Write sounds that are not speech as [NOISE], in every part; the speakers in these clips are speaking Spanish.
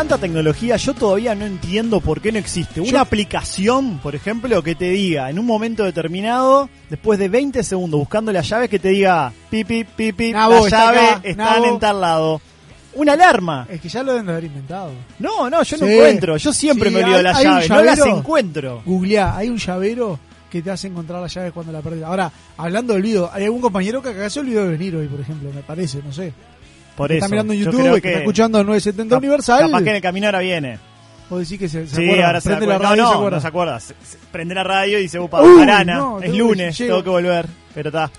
Tanta tecnología, yo todavía no entiendo por qué no existe una aplicación, por ejemplo, que te diga en un momento determinado, después de 20 segundos buscando las llaves, que te diga pipi, pipi, la está llave acá, están en tal lado. Una alarma. Es que ya lo deben de haber inventado. No, no, yo no Sí. encuentro. Yo siempre Sí, me olvido hay- las llaves, no las encuentro. Googleá, hay un llavero que te hace encontrar las llaves cuando la perdés. Ahora, hablando del olvido, hay algún compañero que acá se olvidó de venir hoy, por ejemplo, me parece, no sé. Por que eso. está mirando en yo YouTube, creo que, está escuchando 970 cap- Universal. Capaz que en el camino ahora viene. O decir que se, se Sí, acuerda, ahora se prende acuerda. la radio no, se no, acuerda. no se acuerda. Se- se- Prende la radio y dice, upa, Uy, jarana, no, es que- lunes, tengo que volver. Pero está.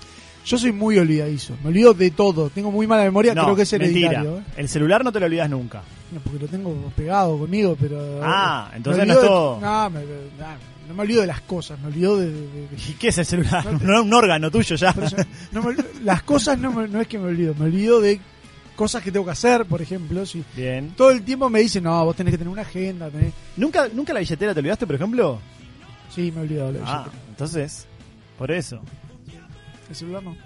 Yo soy muy olvidadizo, me olvido de todo, tengo muy mala memoria, No, creo que es mentira. hereditario. ¿eh? El celular no te lo olvidas nunca. No, porque lo tengo pegado conmigo, pero... Ah, me entonces no es de- todo. No, me- nah, no me olvido de las cosas, me olvido de... de- de- ¿Y qué es el celular? No es un órgano tuyo ya. no me las cosas no, me- no es que me olvido, me olvido de cosas que tengo que hacer, por ejemplo. Si Bien. todo el tiempo me dicen, no, vos tenés que tener una agenda. tenés-". ¿Nunca, ¿Nunca la billetera te olvidaste, por ejemplo? Sí, me he olvidado la Ah, billetera. entonces, por eso. El celular no.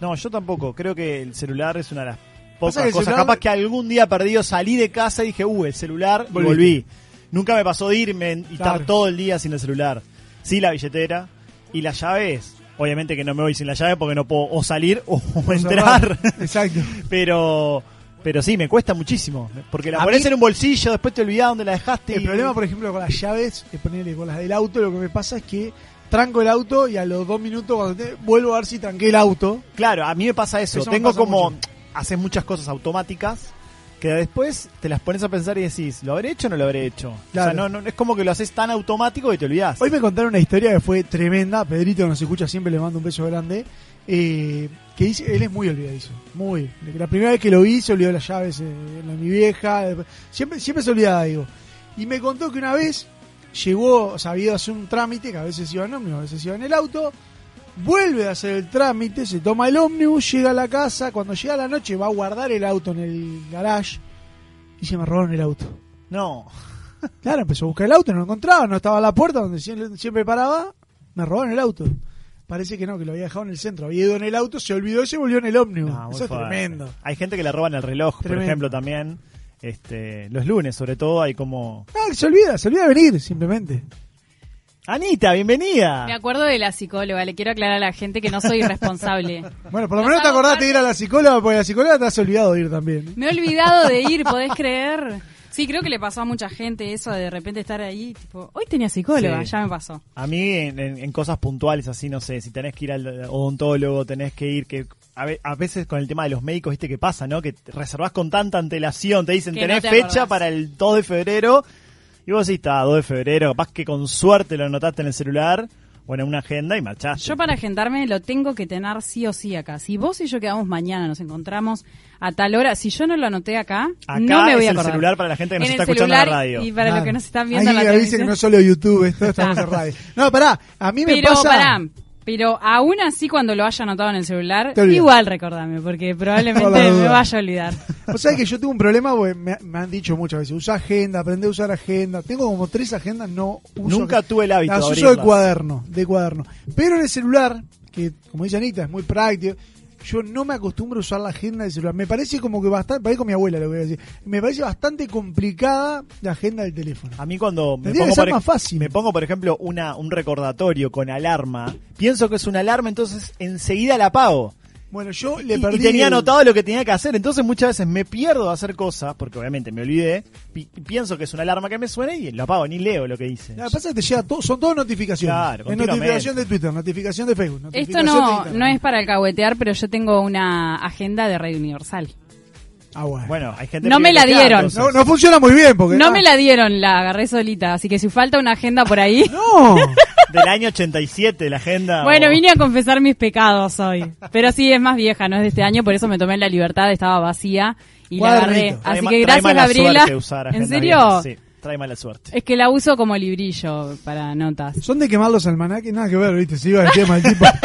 No, yo tampoco. Creo que el celular es una de las pocas cosas. celular- Capaz que algún día perdido salí de casa y dije, uh, el celular, y Volví. volví. Nunca me pasó de irme y Claro. estar todo el día sin el celular. Sí, la billetera. Y las llaves. Obviamente que no me voy sin la llave porque no puedo o salir o, [LAUGHS] entrar. Exacto. [LAUGHS] pero pero sí, me cuesta muchísimo. Porque la A pones mí- en un bolsillo, después te olvidás dónde la dejaste. El y- problema, por ejemplo, con las llaves, es ponerle con las del auto, lo que me pasa es que tranco el auto y a los dos minutos cuando te- vuelvo a ver si tranqué el auto. Claro, a mí me pasa eso. Tengo pasa como. mucho. Haces muchas cosas automáticas que después te las pones a pensar y decís, ¿lo habré hecho o no lo habré hecho? Claro. O sea, no, no, es como que lo haces tan automático que te olvidás. Hoy me contaron una historia que fue tremenda. Pedrito nos escucha siempre le mando un beso grande. eh, que dice, él es muy olvidadizo. Muy. La primera vez que lo vi se olvidó las llaves eh, en la mi vieja. Siempre, siempre se olvidaba, digo. Y me contó que una vez llegó, o sea, había ido a hacer un trámite, que a veces iba en ómnibus, a veces iba en el auto. Vuelve a hacer el trámite, se toma el ómnibus, llega a la casa. Cuando llega la noche va a guardar el auto en el garage. Y se me robaron el auto. No. Claro, empezó a buscar el auto, no lo encontraba, no estaba a la puerta donde siempre, siempre paraba, me robaron el auto. Parece que no, que lo había dejado en el centro, había ido en el auto, se olvidó y se volvió en el ómnibus. No, Eso es fuerte. tremendo. Hay gente que le roban el reloj, por ejemplo, también. Este, los lunes, sobre todo, hay como. No, se olvida, se olvida de venir, simplemente. Anita, bienvenida. Me acuerdo de la psicóloga, le quiero aclarar a la gente que no soy responsable. [LAUGHS] Bueno, por lo Nos menos te acordaste de ir a la psicóloga, porque la psicóloga te has olvidado de ir también. Me he olvidado de ir, [LAUGHS] ¿podés creer? Sí, creo que le pasó a mucha gente eso de de repente estar ahí, tipo, hoy tenía psicóloga, Sí. ya me pasó. A mí, en, en- en cosas puntuales, así, no sé, si tenés que ir al odontólogo, tenés que ir, que a, ve- a veces con el tema de los médicos, viste qué pasa, ¿no? Que te reservás con tanta antelación, te dicen, Que tenés te fecha acordás. para el 2 de febrero, y vos decís, está, 2 de febrero, capaz que con suerte lo anotaste en el celular o en una agenda y marchaste. Yo para agendarme lo tengo que tener sí o sí acá. Si vos y yo quedamos mañana, nos encontramos a tal hora, si yo no lo anoté acá, Acá no me voy es a el acordar. celular para la gente que nos En está el escuchando en la radio. Y para Claro. los que nos están viendo Ahí en la avisen que televisión. no es solo YouTube, [LAUGHS] esto estamos en radio. [LAUGHS] No, pará, a mí me Pero pasa... pará, Pero aún así, cuando lo haya anotado en el celular, igual recordame, porque [LAUGHS] probablemente me vaya a olvidar. O sea que yo tengo un problema, porque me, me han dicho muchas veces, usa agenda, aprende a usar agenda. Tengo como tres agendas, no uso. Nunca tuve el hábito Las de uso de cuaderno, de cuaderno. Pero en el celular, que como dice Anita, es muy práctico, yo no me acostumbro a usar la agenda del celular. Me parece como que bastante, parece con mi abuela lo voy a decir, me parece bastante complicada la agenda del teléfono. A mí cuando me Tendría pongo, que ser por, más ej- fácil. me pongo, por ejemplo, una, un recordatorio con alarma, pienso que es una alarma, entonces enseguida la apago. Bueno, yo le perdí. y tenía el- anotado lo que tenía que hacer, entonces muchas veces me pierdo de hacer cosas, porque obviamente me olvidé, pi- pienso que es una alarma que me suena y lo apago, ni leo lo que dice. Lo que pasa es que te llega todo, son todas notificaciones. Claro, es notificación de Twitter, notificación de Facebook. Esto notificación no, no es para alcahuetear, pero yo tengo una agenda de Radio Universal. Ah, bueno. Bueno, hay gente No me la dieron. No, no funciona muy bien porque. No ah, me la dieron, la agarré solita, así que si falta una agenda por ahí... [LAUGHS] No. [LAUGHS] Del año 87, la agenda. Bueno, o- vine a confesar mis pecados hoy. Pero sí, es más vieja, no es de este año, por eso me tomé la libertad, estaba vacía y la agarré. Así que gracias, Gabriela. ¿En serio? Sí, trae mala suerte. Es que la uso como librillo para notas. Son de quemar los almanaques, nada que ver, ¿viste? Se iba el tema el tipo. [LAUGHS]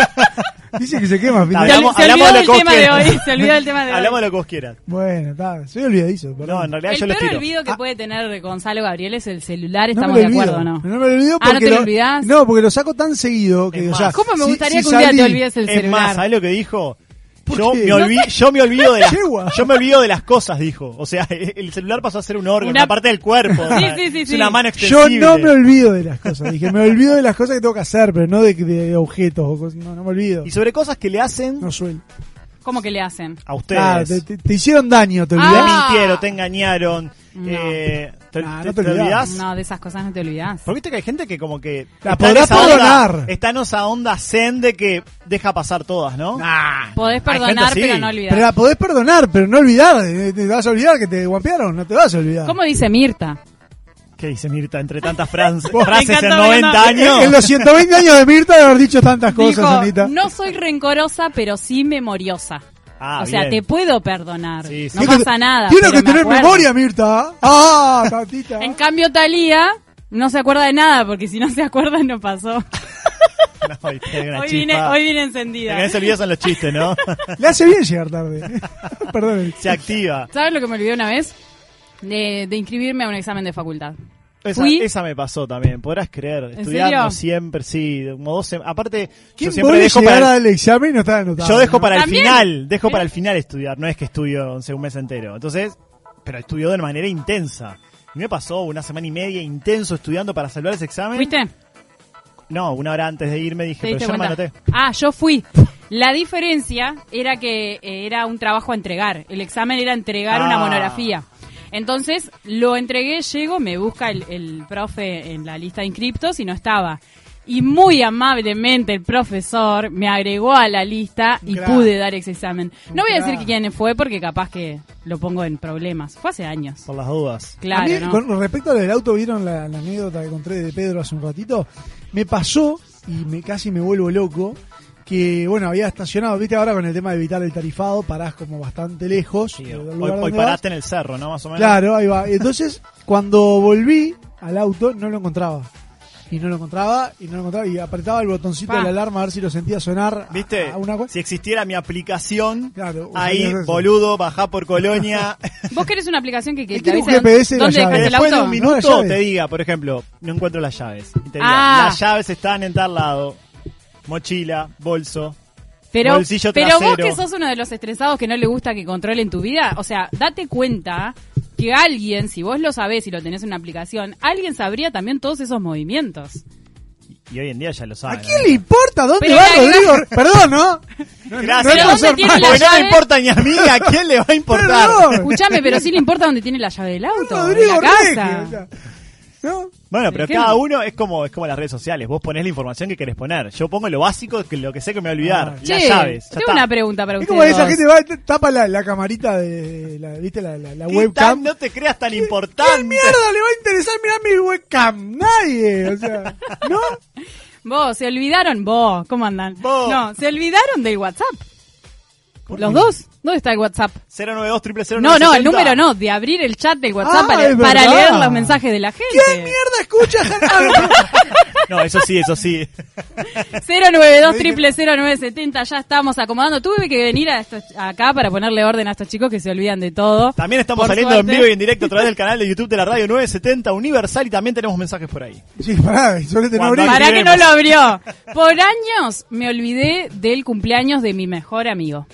Dice que se quema. Hablamos- se hablamos del lo que tema vos de quieras. hoy. Se olvidó del tema de [LAUGHS] hoy. Hablamos de lo que vos quieras. Bueno, está, soy olvidadizo. perdón. No, en realidad El yo les peor tiro. olvido que puede tener Gonzalo Gabriel es el celular, No estamos de lo acuerdo, ¿no? No me lo olvido Ah, ¿no porque te lo lo- olvidás? No, porque lo saco tan seguido que, Es o más, sea, ¿Cómo me gustaría si que un día te olvides el Es celular? más, ¿sabes lo que dijo? ¿Por Yo me, olvi- yo me olvido de las yo me olvido de las cosas, dijo. O sea, el celular pasó a ser un órgano, Una- una parte del cuerpo. Sí, ¿no? sí, sí, es sí. una mano Yo extensible. no me olvido de las cosas. Dije, me olvido de las cosas que tengo que hacer, pero no de, de objetos. O cosas, no, no me olvido. Y sobre cosas que le hacen No suelo. ¿Cómo que le hacen? a ustedes. Ah, te, te- te hicieron daño, ¿te te olvidás? Ah. mintieron, te engañaron. No. eh, te, Ah, te- no te te olvidás. olvidás. No, de esas cosas no te olvidas. Porque viste que hay gente que como que La está en podrás esa onda- perdonar. está en esa onda zen de que deja pasar todas, ¿no? Podés Hay perdonar, gente pero no olvidar. Pero la podés perdonar, pero no olvidar. Eh, Te vas a olvidar que te guapearon, no te vas a olvidar. ¿Cómo dice Mirta? ¿Qué dice Mirta entre tantas [LAUGHS] frases en encanta, 90 me años? En los 120 años de Mirta de haber dicho tantas cosas, Dijo, Anita. no soy rencorosa, pero sí memoriosa. Ah, o sea, bien. te puedo perdonar. Sí, sí. No pasa nada. Tiene que me tener acuerdo. memoria, Mirta. Ah, [LAUGHS] tatita. En cambio, Talía no se acuerda de nada, porque si no se acuerda, no pasó. [LAUGHS] No, Hoy vine, hoy encendida. se olvida son los chistes, ¿no? Le hace bien llegar tarde. Perdón. se activa. ¿Sabes lo que me olvidé una vez? De, de inscribirme a un examen de facultad. Esa, Fui- esa me pasó también, podrás creer. ¿En Estudiando serio? siempre, sí, como dos sem- Aparte, yo ¿Quién siempre dejo para, al examen y no está anotado? yo dejo ¿no? para el final, dejo para el final estudiar, no es que estudio un mes entero. Entonces, pero estudio de manera intensa. Y me pasó una semana y media intenso estudiando para salvar ese examen. ¿Fuiste? No, una hora antes de irme dije, ¿Te pero yo no me cuenta? anoté. Ah, yo fui. La diferencia era que eh, era un trabajo a entregar. El examen era entregar una Ah. monografía. Entonces lo entregué, llego, me busca el, el profe en la lista de inscriptos y no estaba. Y muy amablemente el profesor me agregó a la lista y pude dar ese examen. No voy a decir quién fue porque capaz que lo pongo en problemas. Fue hace años. Por las dudas. Claro, a mí, ¿no? con respecto al del auto, ¿vieron la, la anécdota que conté de Pedro hace un ratito? Me pasó, y me casi me vuelvo loco, que, bueno, había estacionado, viste, ahora con el tema de evitar el tarifado, parás como bastante lejos. Sí, del hoy, vas. paraste en el cerro, ¿no? Más o menos. Claro, ahí va. Entonces, [LAUGHS] cuando volví al auto, no lo encontraba. Y no lo encontraba, y no lo encontraba, y apretaba el botoncito Pa. de la alarma a ver si lo sentía sonar. ¿Viste? a una cua- si existiera mi aplicación, Claro, ahí, boludo, bajá por Colonia. [LAUGHS] ¿Vos querés una aplicación que, que te avise GPS dónde llave. dejaste el Después de un No, minuto llave. te diga, por ejemplo, no encuentro las llaves. Y te diga, Ah. las llaves están en tal lado. Mochila, bolso. Pero, Bolsillo pero vos que sos uno de los estresados que no le gusta que controlen tu vida, o sea, date cuenta que alguien, si vos lo sabés y lo tenés en una aplicación, alguien sabría también todos esos movimientos. Y hoy en día ya lo saben. ¿A quién le importa dónde Pero va la- Rodrigo? Perdón, ¿no? [LAUGHS] No, no- Gracias. no es por ¿dónde ser tiene malo. la Porque no me llave? importa ni a mí, ¿a quién le va a importar? Perdón. Escuchame, pero sí le importa dónde tiene la llave del auto, Rodrigo la Reggi, casa. o sea, ¿No? Bueno, pero cada uno es como es como las redes sociales. Vos ponés la información que querés poner. Yo pongo lo básico, que lo que sé que me voy a olvidar. Ah. las Che, llaves. Ya tengo está. una pregunta para Es ustedes. como esa dos. gente va, te- tapa la, la camarita de la, ¿viste? La, la, la ¿Qué webcam. tan- no te creas tan ¿Qué importante. mierda le va a interesar mirar mi webcam? Nadie, o sea, [LAUGHS] ¿no? Vos, se olvidaron, vos, ¿cómo andan? Vos. No, se olvidaron del WhatsApp. ¿Los dos? ¿Dónde está el WhatsApp? 092 000 No, no, el número no, de abrir el chat del WhatsApp Ah, para, leer los mensajes de la gente. ¿Qué mierda escuchas? [LAUGHS] No, eso sí, eso sí. 092 triple 0970, ya estamos acomodando. Tuve que venir a estos- acá para ponerle orden a estos chicos que se olvidan de todo. También estamos Por saliendo suerte. en vivo y en directo a través del canal de YouTube de la radio 970 Universal y también tenemos mensajes por ahí. Sí, pará, no abrí. Para que no lo abrió. Por años me olvidé del cumpleaños de mi mejor amigo.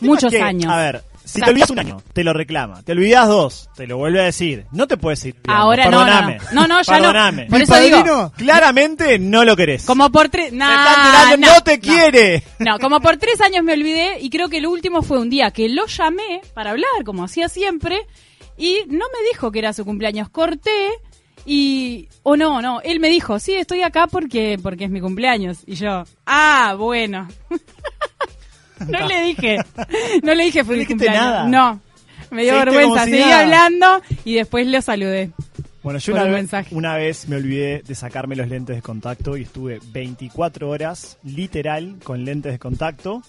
Muchos es que, años. A ver, si te olvidas un año, te lo reclama. Te olvidas dos, te lo vuelve a decir. No te puedes ir. Ahora no, no, Perdóname. no. No, no, ya no. Perdóname. Por Mi eso digo, Claramente no lo querés. como por tres... Tirando, no, te quiere. No, como por tres años me olvidé y creo que el último fue un día que lo llamé para hablar, como hacía siempre, y no me dijo que era su cumpleaños. Corté y... O no, no, él me dijo, sí, estoy acá porque, porque es mi cumpleaños. Y yo, ah, bueno. [LAUGHS] no le dije, no le dije feliz dijiste cumpleaños. nada. No, me dio Seguiste vergüenza, si seguí nada. hablando y después le saludé. Bueno, yo vez, una vez me olvidé de sacarme los lentes de contacto y estuve 24 horas, literal, con lentes de contacto.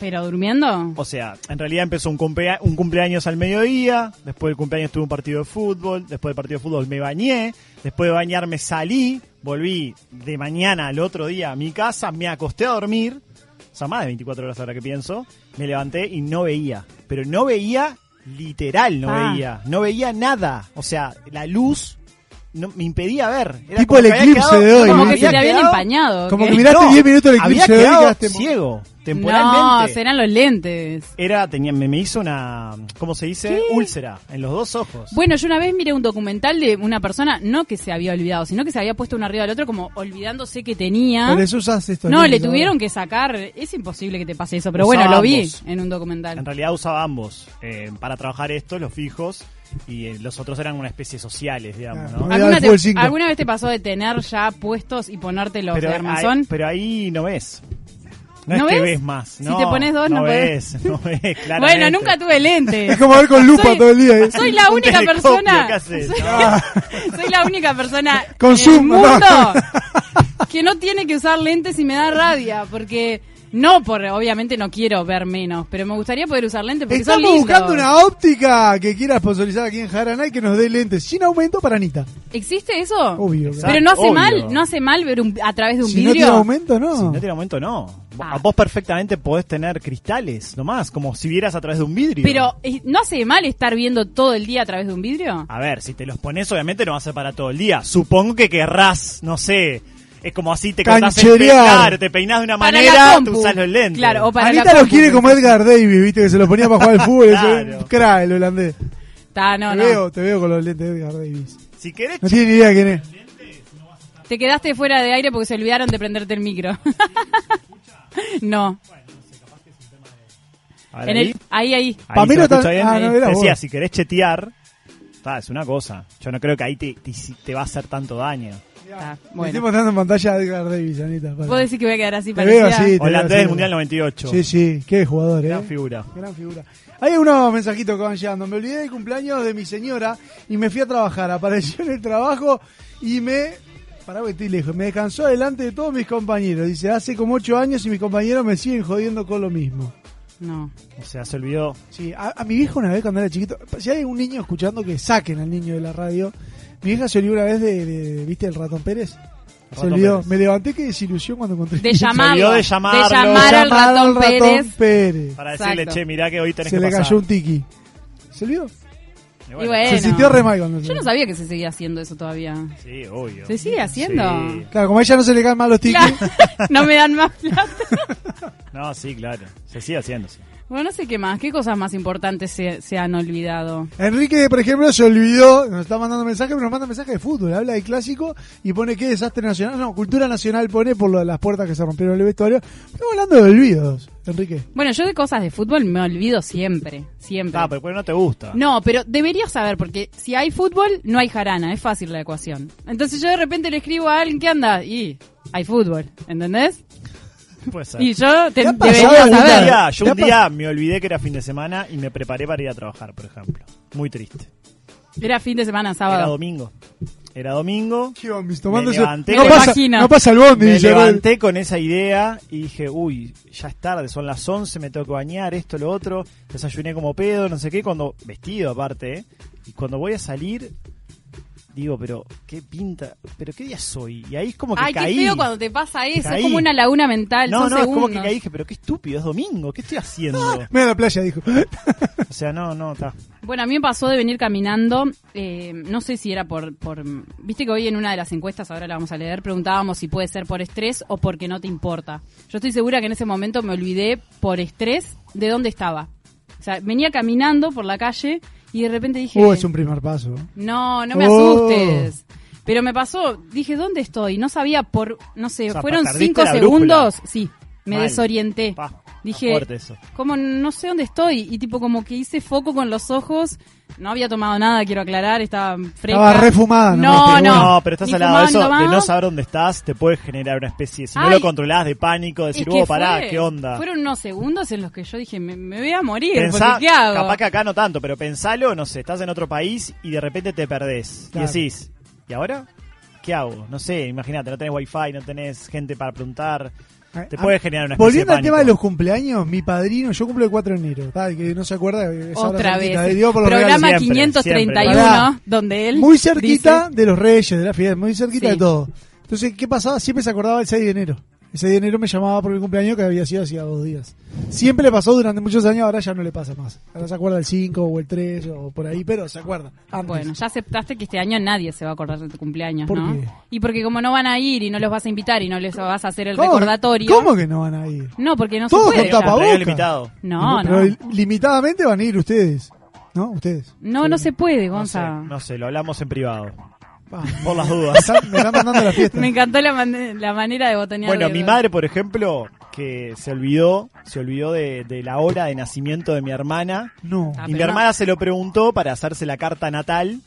¿Pero durmiendo? O sea, en realidad empezó un, cumplea- un cumpleaños al mediodía, después del cumpleaños tuve un partido de fútbol, después del partido de fútbol me bañé, después de bañarme salí, volví de mañana al otro día a mi casa, me acosté a dormir, o sea, más de 24 horas ahora que pienso, me levanté y no veía, pero no veía literal, no Ah. veía, no veía nada, o sea, la luz no, me impedía ver. Era Tipo como el eclipse quedado- de hoy, Como que se te habían empañado. Como que miraste No, 10 minutos el eclipse había de hoy y quedaste mo- ciego, No, temporalmente. serán los lentes. Era, tenía, me, me hizo una, ¿cómo se dice? ¿Qué? Úlcera en los dos ojos. Bueno, yo una vez miré un documental de una persona, no que se había olvidado, sino que se había puesto uno arriba del otro como olvidándose que tenía. Por eso usas esto. No, le tuvieron que sacar. Es imposible que te pase eso, pero bueno, lo vi ambos. en un En documental. realidad usaba ambos eh, para trabajar esto, los fijos, y eh, los otros eran una especie sociales, digamos, Ah, ¿no? ¿Alguna, te- alguna vez te pasó de tener ya puestos y ponerte los de ahí, armazón? pero ahí no ves. No, ¿No es que ves? ves más. Si no, te pones dos, no ves. No ves, [LAUGHS] claramente. bueno, nunca tuve lentes. Es como ver con lupa Soy- todo el día. ¿eh? Soy la única persona. Soy, No. [LAUGHS] soy la única persona Con en el ¿no? mundo [LAUGHS] que no tiene que usar lentes y me da rabia. Porque, no por, obviamente no quiero ver menos, pero me gustaría poder usar lentes porque son Estamos lindos. buscando una óptica que quiera sponsorizar aquí en Jaranay que nos dé lentes sin aumento para Anita. ¿Existe eso? Obvio. Exacto. Pero no hace obvio. mal, no hace mal ver un- a través de un Si no vidrio. tiene aumento, no. Si no tiene aumento, no. Ah. Vos perfectamente podés tener cristales, nomás, como si vieras a través de un vidrio. pero no hace mal estar viendo todo el día a través de un vidrio. A ver, si te los pones, obviamente no va a ser para todo el día. Supongo que querrás, no sé, es como así te cortás el pelo, Cancherear. claro, te peinás de una Para manera, tú usás los lentes. Claro, o para Anita la lo compu, quiere como. Edgar Davis, viste, que se lo ponía para jugar al [LAUGHS] fútbol. Claro. crack, el holandés. Ta, no, te, no. Veo, te veo con los lentes de Edgar Davis. Si querés, No tiene ni idea quién es. Te quedaste fuera de aire porque se olvidaron de prenderte el micro. no. ver, En ahí, el, ahí, ahí. ahí se lo tan- bien, ah, ahí. no, decía, vos. si querés chetear, ta, es una cosa. Yo no creo que ahí te, te, te va a hacer tanto daño. Me bueno. estoy mostrando en pantalla a Edgar Davis, Anita. para- ¿Puedo decir que voy a quedar así Te parecida? veo así. te veo Holandés del Mundial 98. Sí, sí, qué jugador, eh. Gran figura. Gran figura. Hay unos mensajitos que van llegando. Me olvidé del cumpleaños de mi señora y me fui a trabajar. Apareció en el trabajo y me. Pará, que estoy lejos. Me descansó delante de todos mis compañeros. Dice, hace como ocho años y mis compañeros me siguen jodiendo con lo mismo. No. O sea, se olvidó. Sí, a, a mi viejo una vez cuando era chiquito. Si hay un niño escuchando que saquen al niño de la radio. Mi vieja se olvidó una vez de, de- ¿viste el ratón Pérez? Se Ratón olvidó. Pérez. Me levanté, qué desilusión cuando encontré. De llamarlo. olvidó de llamarlo. De llamar al Llamar ratón Pérez. Pérez. Para decirle, Exacto. che, mirá que hoy tenés Se que le pasar. cayó un tiki. ¿Se olvidó? Y Y bueno. Se sintió re mal cuando se Yo no sabía que se seguía haciendo eso todavía. Sí, obvio. ¿Se sigue haciendo? Sí. Claro, como a ella no se le caen mal los tikis. Claro. [LAUGHS] no me dan más plata. [LAUGHS] No, sí, claro. Se sigue haciendo, sí. Bueno, no sé qué más. ¿Qué cosas más importantes se, se han olvidado? Enrique, por ejemplo, se olvidó, nos está mandando mensajes, pero nos manda mensajes de fútbol, habla de clásico y pone qué desastre nacional, no, cultura nacional pone por lo de las puertas que se rompieron en el vestuario. Estamos hablando de olvidos, Enrique. Bueno, yo de cosas de fútbol me olvido siempre. Siempre. Ah, pero pues no te gusta. No, pero deberías saber, porque si hay fútbol, no hay jarana, es fácil la ecuación. Entonces yo de repente le escribo a alguien que anda y hay fútbol, ¿entendés? [LAUGHS] Puede ser. Y yo te, ¿Te ha pasado debería Un saber. día, yo ¿Te un día me olvidé que era fin de semana y me preparé para ir a trabajar, por ejemplo. Muy triste. Era fin de semana, Era sábado. domingo. Era domingo. ¿Qué bombis? Tomándose- levanté. no, Me pasa, imagino. no pasa el bondi, Me levanté con esa idea y dije, uy, ya es tarde, son las 11, me tengo que bañar, esto, lo otro. Desayuné como pedo, no sé qué, cuando vestido aparte, ¿eh? Y cuando voy a salir, digo, pero qué pinta, pero qué día soy. Y ahí es como que Ay, qué caí. feo cuando te pasa eso. Caí. Es como una laguna mental. no, son no, es como que caí, dije, pero qué estúpido, es domingo, ¿qué estoy haciendo? [LAUGHS] Me da la playa, dijo. o sea, no, no, está. Bueno, a mí me pasó de venir caminando, eh, no sé si era por, por... Viste que hoy en una de las encuestas, ahora la vamos a leer, preguntábamos si puede ser por estrés o porque no te importa. Yo estoy segura que en ese momento me olvidé por estrés de dónde estaba. O sea, venía caminando por la calle y de repente dije... Uh, es un primer paso. No, no me Oh. asustes. Pero me pasó, dije, ¿dónde estoy? No sabía por, no sé, O sea, fueron cinco segundos. Sí, me Mal. desorienté. Pa, Dije, como no sé dónde estoy y tipo como que hice foco con los ojos, no había tomado nada, quiero aclarar, estaba fresca. Estaba refumada, No, no. pero estás al lado de eso, de no saber dónde estás, te puede generar una especie, si no lo controlás, de pánico, Es decir, oh, pará, fue- ¿qué onda? Fueron unos segundos en los que yo dije, me, me voy a morir, Pensá, porque ¿qué hago? capaz que acá no tanto, pero pensalo, no sé, estás en otro país y de repente te perdés. Claro. Y decís, ¿y ahora? ¿Qué hago? No sé, imagínate, no tenés wifi, no tenés gente para preguntar. Te Ah, puede generar una Volviendo de al tema de los cumpleaños, mi padriino, yo cumplo el 4 de enero, tal, que no se acuerda. Otra cerquita, vez. eh, digo por los Programa. Siempre, 531, siempre. Pará. donde él Muy cerquita dice- de los reyes, de la fiesta, muy cerquita Sí. de todo. Entonces, ¿qué pasaba? Siempre se acordaba el 6 de enero. 6 de enero me llamaba por mi cumpleaños que había sido hacía dos días. Siempre le pasó durante muchos años, ahora ya no le pasa más. Ahora se acuerda el 5 o el 3 o por ahí, pero se acuerda. Antes. Bueno, ya aceptaste que este año nadie se va a acordar de tu cumpleaños, ¿Por ¿no? qué? Y porque como no van a ir y no los vas a invitar y no les vas a hacer el ¿Cómo? recordatorio. ¿Cómo que no van a ir? No, porque no Todos se puede. con tapabocas. No, Pero no. li- limitadamente van a ir ustedes. ¿No? Ustedes. No, no se puede, No sé, Gonza. no sé, lo hablamos en privado. Pa, Por las me dudas. están- me están mandando a la fiesta. Me encantó la, man- la manera de botonear. Bueno, mi madre, por ejemplo, que se olvidó, se olvidó de, de la hora de nacimiento de mi hermana. No. Ah, y mi pero no. hermana se lo preguntó para hacerse la carta natal.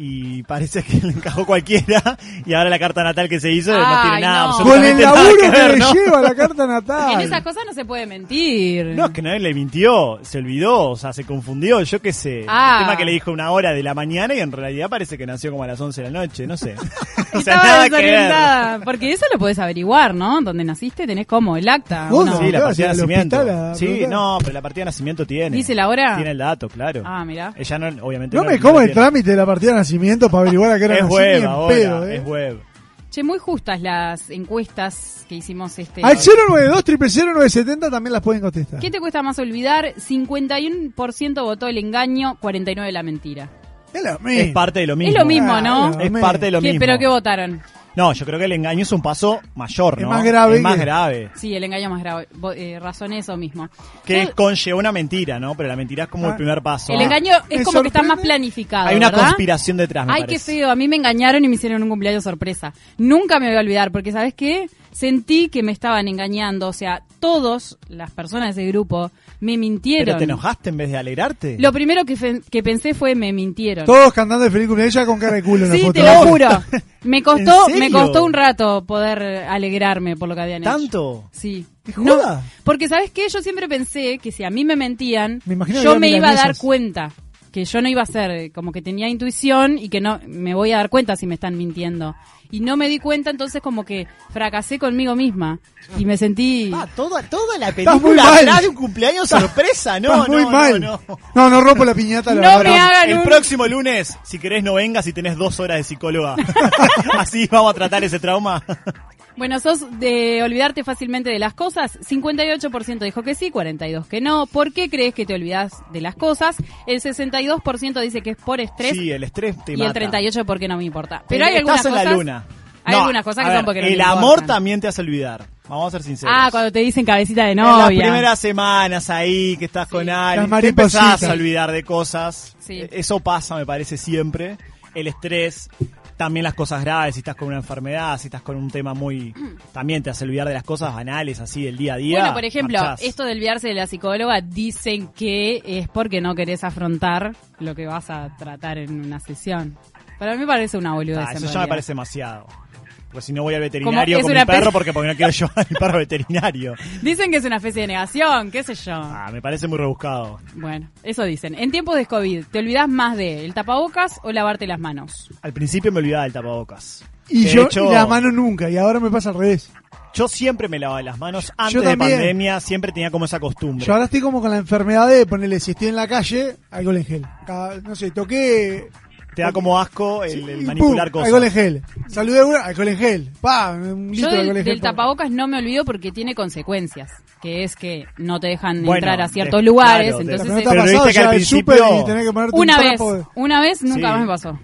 Y parece que le encajó cualquiera. Y ahora la carta natal que se hizo no tiene nada, no. Con el absolutamente nada laburo que que, ver, le ¿no? lleva la carta natal. En esas cosas no se puede mentir. No, es que nadie le mintió, se olvidó, o sea, se confundió, yo qué sé. Ah. El tema que le dijo una hora de la mañana y en realidad parece que nació como a las 11 de la noche, no sé. [LAUGHS] o sea, nada que ver. Porque eso lo podés averiguar, ¿no? Donde naciste tenés como el acta. Sí, la partida de nacimiento. hospital Sí, no, pero la partida de nacimiento tiene. ¿Dice la hora? Tiene el dato, claro. Ah, mira. Ella no, obviamente No no. me como el trámite de la partida de nacimiento para averiguar a qué hora Es nací, web ahora, pedo, ¿eh? es web. Che, muy justas las encuestas que hicimos este. Al 092 970 también las pueden contestar. ¿Qué te cuesta más olvidar? 51% votó el engaño, 49% la mentira. Es lo mismo. Es parte de lo mismo. Es lo mismo, ¿no? Claro, Es parte de lo ¿Qué- mismo. ¿Pero qué votaron? No, yo creo que el engaño es un paso mayor, Es ¿no? más grave Es más que- grave. Sí, el engaño más grave. Eh, razoné eso mismo. Que Yo- conlleva una mentira, ¿no? Pero la mentira es como Ah. el primer paso. el engaño es Me como que está más planificado. Hay una ¿verdad? conspiración detrás, me Ay, qué feo. A mí me engañaron y me hicieron un cumpleaños sorpresa. Nunca me voy a olvidar, porque ¿sabes qué? Sentí que me estaban engañando. O sea, todas las personas de ese grupo me mintieron. ¿Pero te enojaste en vez de alegrarte? Lo primero que, que pensé fue me mintieron. Todos cantando el feliz cumpleaños ella con cara de culo en la Sí, te lo [LAUGHS] juro. [LAUGHS] Me costó, ¿En serio? me costó un rato poder alegrarme por lo que habían hecho. ¿Tanto? Sí. ¿Te joda? porque sabes qué, yo siempre pensé que si a mí me mentían, Me yo me iba a dar cuenta que yo no iba a ser como que tenía intuición y que no me voy a dar cuenta si me están mintiendo. Y no me di cuenta, entonces como que fracasé conmigo misma y me sentí Ah, toda, toda la película atrás de un cumpleaños sorpresa, no, Estás muy no, mal. no, no. No, no rompo la piñata. La No verdad. me hagan El un- próximo lunes, si querés no vengas y tenés dos horas de psicóloga. [LAUGHS] Así vamos a tratar ese trauma. Bueno, sos de olvidarte fácilmente de las cosas. 58% dijo que sí, 42% que no. ¿Por qué crees que te olvidas de las cosas? El 62% dice que es por estrés Sí, el estrés te y mata. el 38% porque no me importa. Pero hay Estás algunas en cosas. la luna. Hay No, algunas cosas que son porque no El me amor importan. también te hace olvidar. Vamos a ser sinceros. Ah, cuando te dicen cabecita de En novia. las primeras semanas ahí que estás con alguien, te empezás a olvidar de cosas. Sí. Eso pasa, me parece, siempre. El estrés, también las cosas graves, si estás con una enfermedad, si estás con un tema muy... [CLEARS THROAT] También te hace olvidar de las cosas banales, así, del día a día. Bueno, por ejemplo, marchás. esto de olvidarse de la psicóloga dicen que es porque no querés afrontar lo que vas a tratar en una sesión. Para mí parece una boludez. Ah, eso ya me parece demasiado. Porque si no voy al veterinario con mi perro, pe- porque, porque no quiero [LAUGHS] llevar a mi perro veterinario. Dicen que es una especie de negación, qué sé yo. Ah, me parece muy rebuscado. Bueno, eso dicen. En tiempos de COVID, ¿te olvidás más de el tapabocas o lavarte las manos? Al principio me olvidaba del tapabocas. Y De yo hecho, y la mano nunca, y ahora me pasa al revés. Yo siempre me lavaba las manos antes Yo de pandemia, siempre tenía como esa costumbre. Yo ahora estoy como con la enfermedad de ponerle, si estoy en la calle, alcohol en gel. Cada- no sé, toqué Te da como asco el, el Y manipular pum, cosas. Alcohol en gel. Saludé a uno, alcohol en gel. Pa, un Yo litro de del, alcohol en gel. del pa. tapabocas no me olvido porque tiene consecuencias, que es que no te dejan Bueno, entrar a ciertos de- lugares, claro, de- entonces Pero no es- te ha pasado viste que ya al el súper principio- y tenés que ponerte una un vez, de- una vez nunca Sí. más me pasó.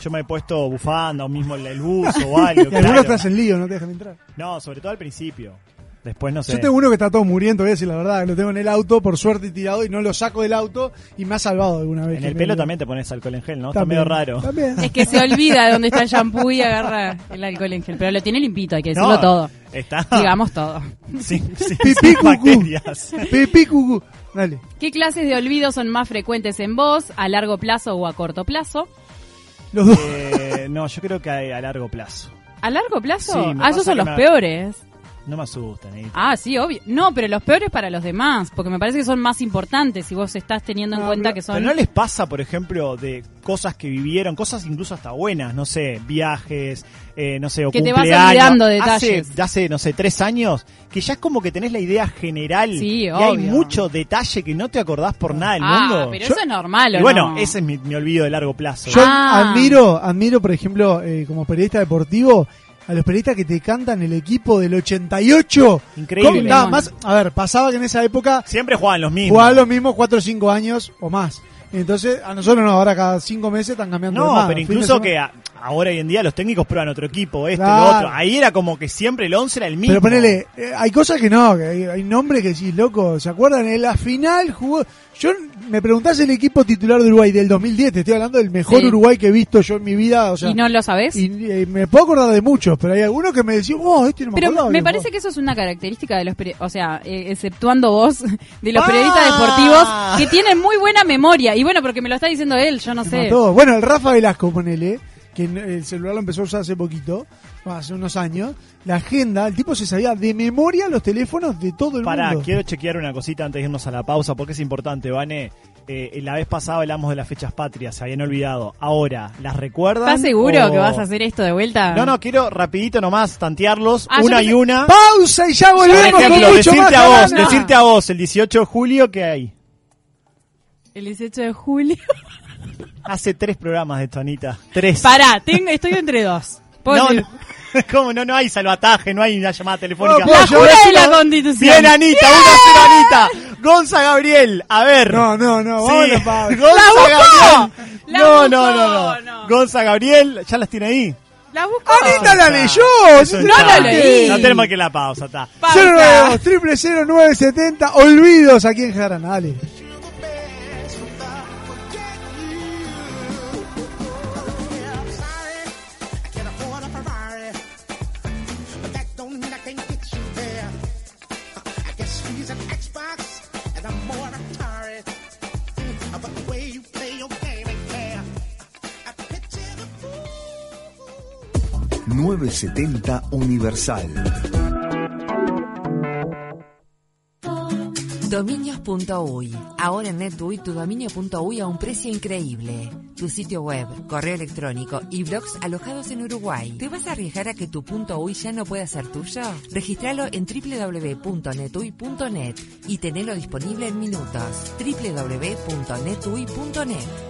Yo me he puesto bufanda o mismo el, el buzo o algo. [LAUGHS] Y algunos claro. te hacen lío, no te dejan entrar. No, sobre todo al principio. Después no sé. Yo tengo uno que está todo muriendo, voy a decir la verdad. Lo tengo en el auto, por suerte tirado, y no lo saco del auto y me ha salvado alguna vez. En el me- pelo también te pones alcohol en gel, ¿no? Está También, medio raro. También. Es que se olvida de dónde está el [LAUGHS] shampoo y agarra el alcohol en gel, pero lo tiene limpito, hay que decirlo No, todo. Está. Digamos todo. [LAUGHS] Sin, sin- Pipí, cucú. Pipí, cucú. Dale. ¿Qué clases de olvidos son más frecuentes en vos, a largo plazo o a corto plazo? Los dos. Eh, no, yo creo que a, a largo plazo. ¿A largo plazo? Sí, ah, esos son los me- peores. No me asustan. eh. Ah, sí, obvio. No, pero los peores para los demás, porque me parece que son más importantes si vos estás teniendo en No, cuenta pero- que son... Pero no les pasa, por ejemplo, de cosas que vivieron, cosas incluso hasta buenas, no sé, viajes, eh, no sé, o Que te vas cumpleaños. olvidando Hace, detalles. hace, no sé, tres años, que ya es como que tenés la idea general Sí, y hay mucho detalle que no te acordás por nada del ah, mundo. pero Yo- eso es normal, ¿o y bueno, no? ese es mi, mi olvido de largo plazo. Yo Ah. admiro, admiro, por ejemplo, eh, como periodista deportivo, a los periodistas que te cantan el equipo del 88. Increíble. Nada más, a ver, pasaba que en esa época Siempre jugaban los mismos. jugaban los mismos 4 o 5 años o más. Entonces, a nosotros no, ahora cada 5 meses están cambiando de No, más. pero de incluso que a- ahora hoy en día los técnicos prueban otro equipo, este, Claro. lo otro. Ahí era como que siempre el 11 era el mismo. Pero ponele, eh, hay cosas que no, que hay, hay nombres que decís, loco, ¿se acuerdan? En la final jugó. Yo me preguntás el equipo titular de Uruguay del 2010, te estoy hablando del mejor Sí. Uruguay que he visto yo en mi vida. O sea, ¿Y no lo sabés? y, eh, me puedo acordar de muchos, pero hay algunos que me decían, oh, este no me Pero acordaba me parece jugaba". que eso es una característica de los o sea, eh, exceptuando vos, [LAUGHS] de los Ah. periodistas deportivos que tienen muy buena memoria. Y bueno, porque me lo está diciendo él, yo no sé. mató. Bueno, el Rafa Velasco, ponele, que el celular lo empezó a usar hace poquito, hace unos años, la agenda, el tipo se sabía de memoria los teléfonos de todo el Pará, mundo. quiero chequear una cosita antes de irnos a la pausa porque es importante, Vane. Eh, la vez pasada hablamos de las fechas patrias, se habían olvidado. Ahora, ¿las recuerdan? ¿Estás seguro o- que vas a hacer esto de vuelta? No, no, quiero rapidito nomás tantearlos, Ah, una y una. Pausa y ya Por volvemos con ejemplo, más. decirte a vos, decirte a vos, el 18 de julio, ¿qué hay? El 18 de julio. [LAUGHS] Hace tres programas de esto, Anita. Tres. Pará, tengo, estoy entre dos. ¿Puedo No, no, [LAUGHS] ¿cómo no? No hay salvataje, no hay una llamada telefónica. No, La jura voy a de la constitución. Bien, Anita, 1-0 Anita. Gonza Gabriel, a ver. No, no, no, Sí. vamos a la pausa. Gonza ¡La buscó! Gabriel. ¡La no, buscó! no, no, no. Gonza Gabriel, ya las tiene ahí. La busco. Anita la leyó. No lo leí. No tenemos que la pausa, está. Pausa. 092 triple 0970 olvidos aquí en Jarana, dale. 970 Universal. Dominios.uy. Ahora en NetUI tu dominio.uy a un precio increíble. Tu sitio web, correo electrónico y blogs alojados en Uruguay. ¿Te vas a arriesgar a que tu .uy ya no pueda ser tuyo? Registralo en www.netuy.net y tenelo disponible en minutos. www.netuy.net.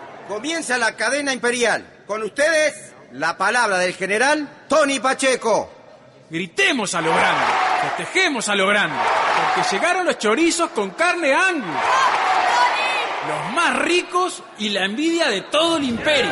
Comienza la cadena imperial. Con ustedes, la palabra del general Tony Pacheco. Gritemos a lo grande, festejemos a lo grande, porque llegaron los chorizos con carne Angus. Los más ricos y la envidia de todo el imperio.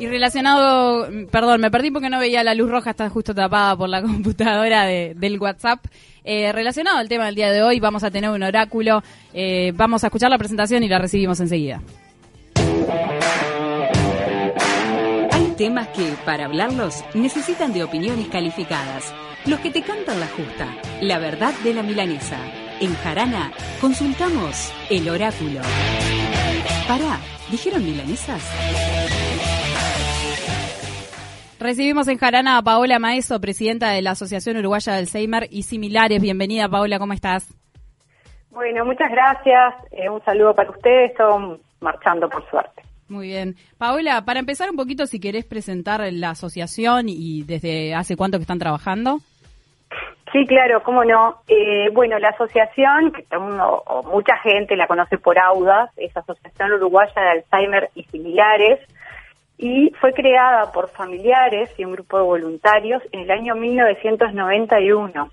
Y relacionado, perdón, me perdí porque no veía la luz roja, está justo tapada por la [LAUGHS] computadora de- del WhatsApp. Eh, relacionado al tema del día de hoy, vamos a tener un oráculo. Eh, vamos a escuchar la presentación y la recibimos enseguida. Hay temas que, para hablarlos, necesitan de opiniones calificadas. Los que te cantan la justa. La verdad de la milanesa. En Jarana, consultamos el oráculo. Pará, ¿dijeron milanesas? Recibimos en Jarana a Paola Maeso, presidenta de la Asociación Uruguaya de Alzheimer y similares. Bienvenida, Paola, ¿cómo estás? Bueno, muchas gracias. Eh, un saludo para ustedes. Todo marchando, por suerte. Muy bien. Paola, para empezar un poquito, si querés presentar la asociación y desde hace cuánto que están trabajando. Sí, claro, cómo no. Eh, bueno, la asociación, que mundo, o mucha gente la conoce por AUDAS, es Asociación Uruguaya de Alzheimer y Similares, y fue creada por familiares y un grupo de voluntarios en el año 1991.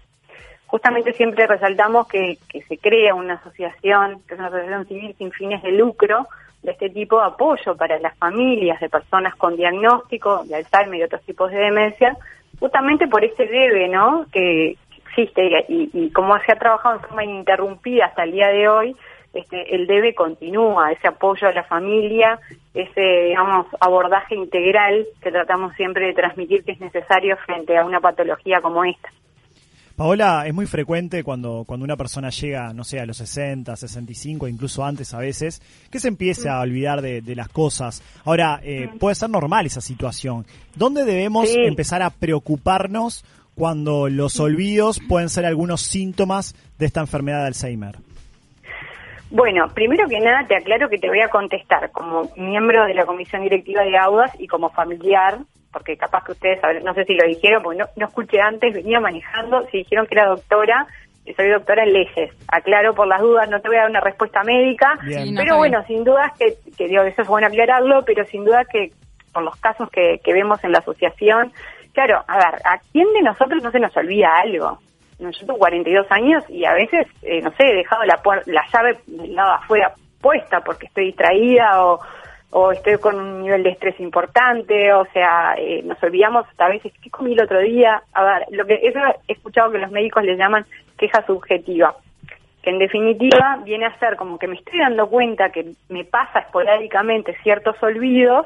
Justamente siempre resaltamos que, se crea una asociación, que es una asociación civil sin fines de lucro, de este tipo de apoyo para las familias de personas con diagnóstico de Alzheimer y otros tipos de demencia, justamente por este debe, ¿no? Que existe y, y como se ha trabajado en forma ininterrumpida hasta el día de hoy, este, el debe continúa, ese apoyo a la familia, ese, digamos, abordaje integral que tratamos siempre de transmitir que es necesario frente a una patología como esta. Paola, es muy frecuente cuando, cuando una persona llega, no sé, a los 60, 65, incluso antes a veces, que se empiece a olvidar de, de las cosas. Ahora, eh, puede ser normal esa situación. ¿Dónde debemos Sí. empezar a preocuparnos cuando los olvidos pueden ser algunos síntomas de esta enfermedad de Alzheimer? Bueno, primero que nada te aclaro que te voy a contestar como miembro de la comisión directiva de Audas y como familiar, porque capaz que ustedes, no sé si lo dijeron, porque no, no escuché antes, venía manejando, si dijeron que era doctora, y soy doctora en leyes. Aclaro por las dudas, no te voy a dar una respuesta médica, Bien. Sí, no, pero bueno, sin dudas que, que digo, eso es bueno aclararlo, pero sin duda que por los casos que, que vemos en la asociación, claro, a ver, ¿a quién de nosotros no se nos olvida algo? Yo tengo 42 años y a veces, eh, no sé, he dejado la, la llave del lado afuera puesta porque estoy distraída o, o estoy con un nivel de estrés importante, o sea, eh, nos olvidamos a veces, ¿qué comí el otro día? A ver, lo que eso he escuchado que los médicos le llaman queja subjetiva, que en definitiva viene a ser como que me estoy dando cuenta que me pasa esporádicamente ciertos olvidos,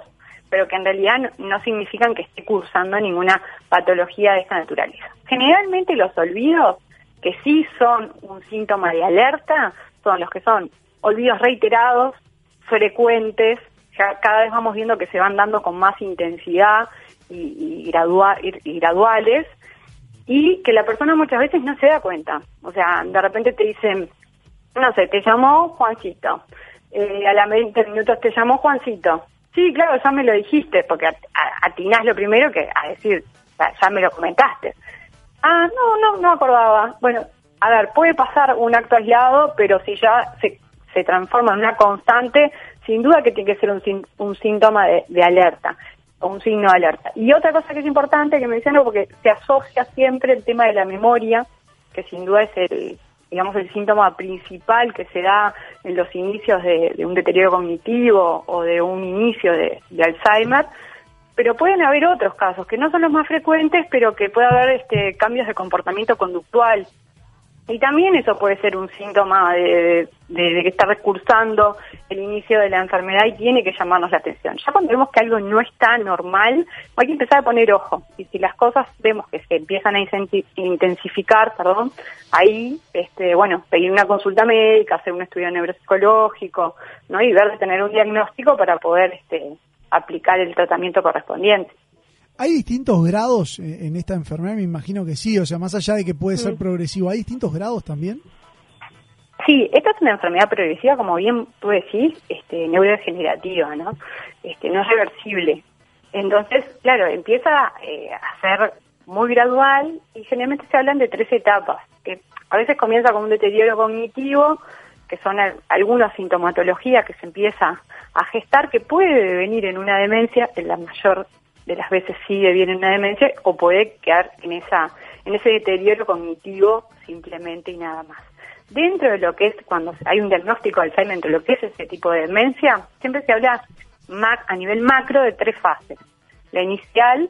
pero que en realidad no, significan que esté cursando ninguna patología de esta naturaleza. Generalmente los olvidos, que sí son un síntoma de alerta, son los que son olvidos reiterados, frecuentes, ya cada vez vamos viendo que se van dando con más intensidad y graduales, y que la persona muchas veces no se da cuenta. O sea, de repente te dicen, no sé, te llamó Juancito. Eh, a la 20 minutos te llamó Juancito. Sí, claro, ya me lo dijiste, porque atinás lo primero que a decir, ya, me lo comentaste. Ah, no, no, no acordaba. Bueno, a ver, puede pasar un acto aislado, pero si ya se, se transforma en una constante, sin duda que tiene que ser un, un síntoma de, de alerta, un signo de alerta. Y otra cosa que es importante que menciono, porque se asocia siempre el tema de la memoria, que sin duda es el, digamos, el síntoma principal que se da en los inicios de, un deterioro cognitivo o de un inicio de, de Alzheimer, pero pueden haber otros casos que no son los más frecuentes, pero que puede haber este, cambios de comportamiento conductual. Y también eso puede ser un síntoma de, que está recursando el inicio de la enfermedad y tiene que llamarnos la atención. Ya cuando vemos que algo no está normal, hay que empezar a poner ojo. Y si las cosas vemos que se empiezan a intensificar, perdón, ahí, este, bueno, pedir una consulta médica, hacer un estudio neuropsicológico, ¿no? Y ver de tener un diagnóstico para poder este, aplicar el tratamiento correspondiente. ¿Hay distintos grados en esta enfermedad? Me imagino que sí, o sea, más allá de que puede ser progresivo, ¿hay distintos grados también? Sí, esta es una enfermedad progresiva, como bien tú decís, este, neurodegenerativa, ¿no? Este, no es reversible. Entonces, claro, empieza eh, a ser muy gradual y generalmente se hablan de tres etapas, que a veces comienza con un deterioro cognitivo, que son al- algunas sintomatologías que se empieza a gestar, que puede venir en una demencia, en la mayor de las veces sí viene en una demencia, o puede quedar en esa en ese deterioro cognitivo simplemente y nada más. Dentro de lo que es cuando hay un diagnóstico de Alzheimer, entre lo que es ese tipo de demencia, siempre se habla a nivel macro de tres fases. La inicial,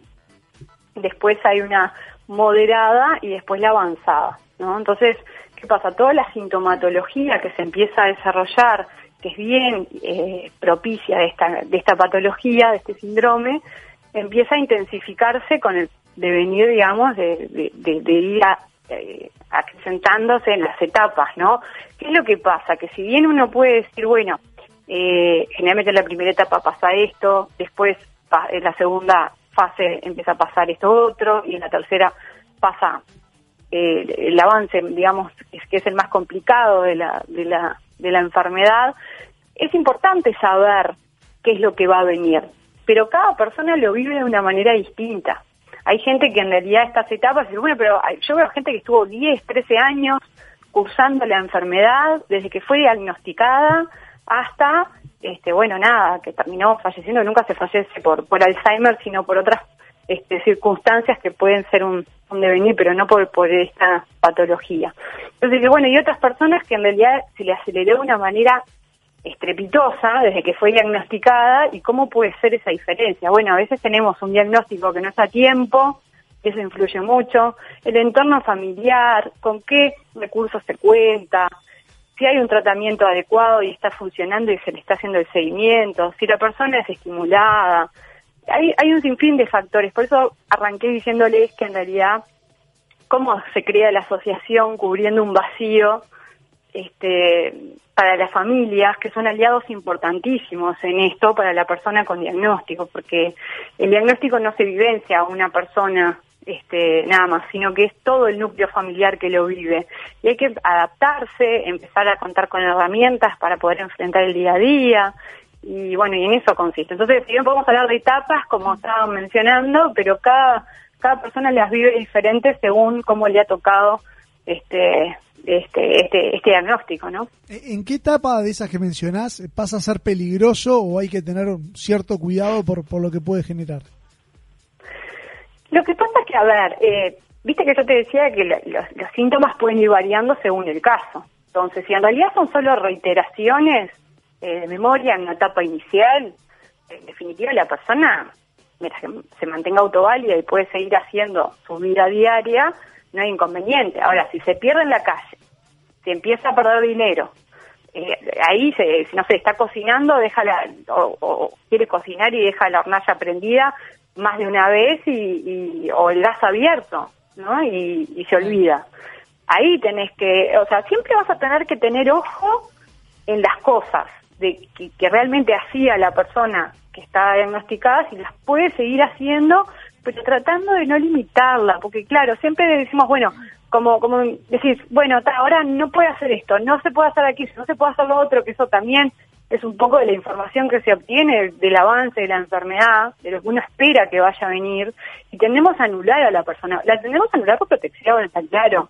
después hay una moderada y después la avanzada, ¿no? Entonces, ¿qué pasa? Toda la sintomatología que se empieza a desarrollar, que es bien eh, propicia de esta, de esta patología, de este síndrome, empieza a intensificarse con el devenir, digamos, de, de, de- de ir a- eh, acrecentándose en las etapas, ¿no? ¿Qué es lo que pasa? Que si bien uno puede decir, bueno, eh, generalmente en la primera etapa pasa esto, después en la segunda fase empieza a pasar esto otro, y en la tercera pasa eh, el avance, digamos, es que es el más complicado de la, de la, de la enfermedad, es importante saber qué es lo que va a venir, pero cada persona lo vive de una manera distinta. Hay gente que en realidad estas etapas, bueno, pero yo veo gente que estuvo 10, 13 años cursando la enfermedad desde que fue diagnosticada hasta, este, bueno, nada, que terminó falleciendo, nunca se fallece por, por Alzheimer, sino por otras este, circunstancias que pueden ser un, un devenir, pero no por, por esta patología. Entonces, bueno, y otras personas que en realidad se le aceleró de una manera estrepitosa desde que fue diagnosticada y cómo puede ser esa diferencia. Bueno, a veces tenemos un diagnóstico que no está a tiempo, eso influye mucho, el entorno familiar, con qué recursos se cuenta, si hay un tratamiento adecuado y está funcionando y se le está haciendo el seguimiento, si la persona es estimulada. Hay, hay un sinfín de factores, por eso arranqué diciéndoles que en realidad cómo se crea la asociación cubriendo un vacío este, para las familias, que son aliados importantísimos en esto para la persona con diagnóstico, porque el diagnóstico no se vivencia a una persona este, nada más, sino que es todo el núcleo familiar que lo vive. Y hay que adaptarse, empezar a contar con herramientas para poder enfrentar el día a día. Y bueno, y en eso consiste. Entonces, si bien podemos hablar de etapas, como estaban mencionando, pero cada, cada persona las vive diferentes según cómo le ha tocado este, este, este, este diagnóstico, ¿no? ¿En qué etapa de esas que mencionás pasa a ser peligroso o hay que tener un cierto cuidado por, por lo que puede generar? Lo que pasa es que, a ver, eh, viste que yo te decía que los, los síntomas pueden ir variando según el caso. Entonces, si en realidad son solo reiteraciones eh, de memoria en una etapa inicial, en definitiva la persona, mira, que se mantenga autoválida y puede seguir haciendo su vida diaria, no hay inconveniente. Ahora, si se pierde en la calle, si empieza a perder dinero, eh, ahí, se, no se está cocinando, deja la, o, quiere cocinar y deja la hornalla prendida más de una vez y, o el gas abierto, ¿no? Y, y se olvida. Ahí tenés que, o sea, siempre vas a tener que tener ojo en las cosas de que, que realmente hacía la persona que está diagnosticada, si las puede seguir haciendo, pero tratando de no limitarla, porque claro, siempre decimos, bueno, como, como decís, bueno, ta, ahora no puede hacer esto, no se puede hacer aquí, no se puede hacer lo otro, que eso también es un poco de la información que se obtiene del avance de la enfermedad, de lo que uno espera que vaya a venir, y tendemos a anular a la persona. La tendemos a anular por protección, está claro.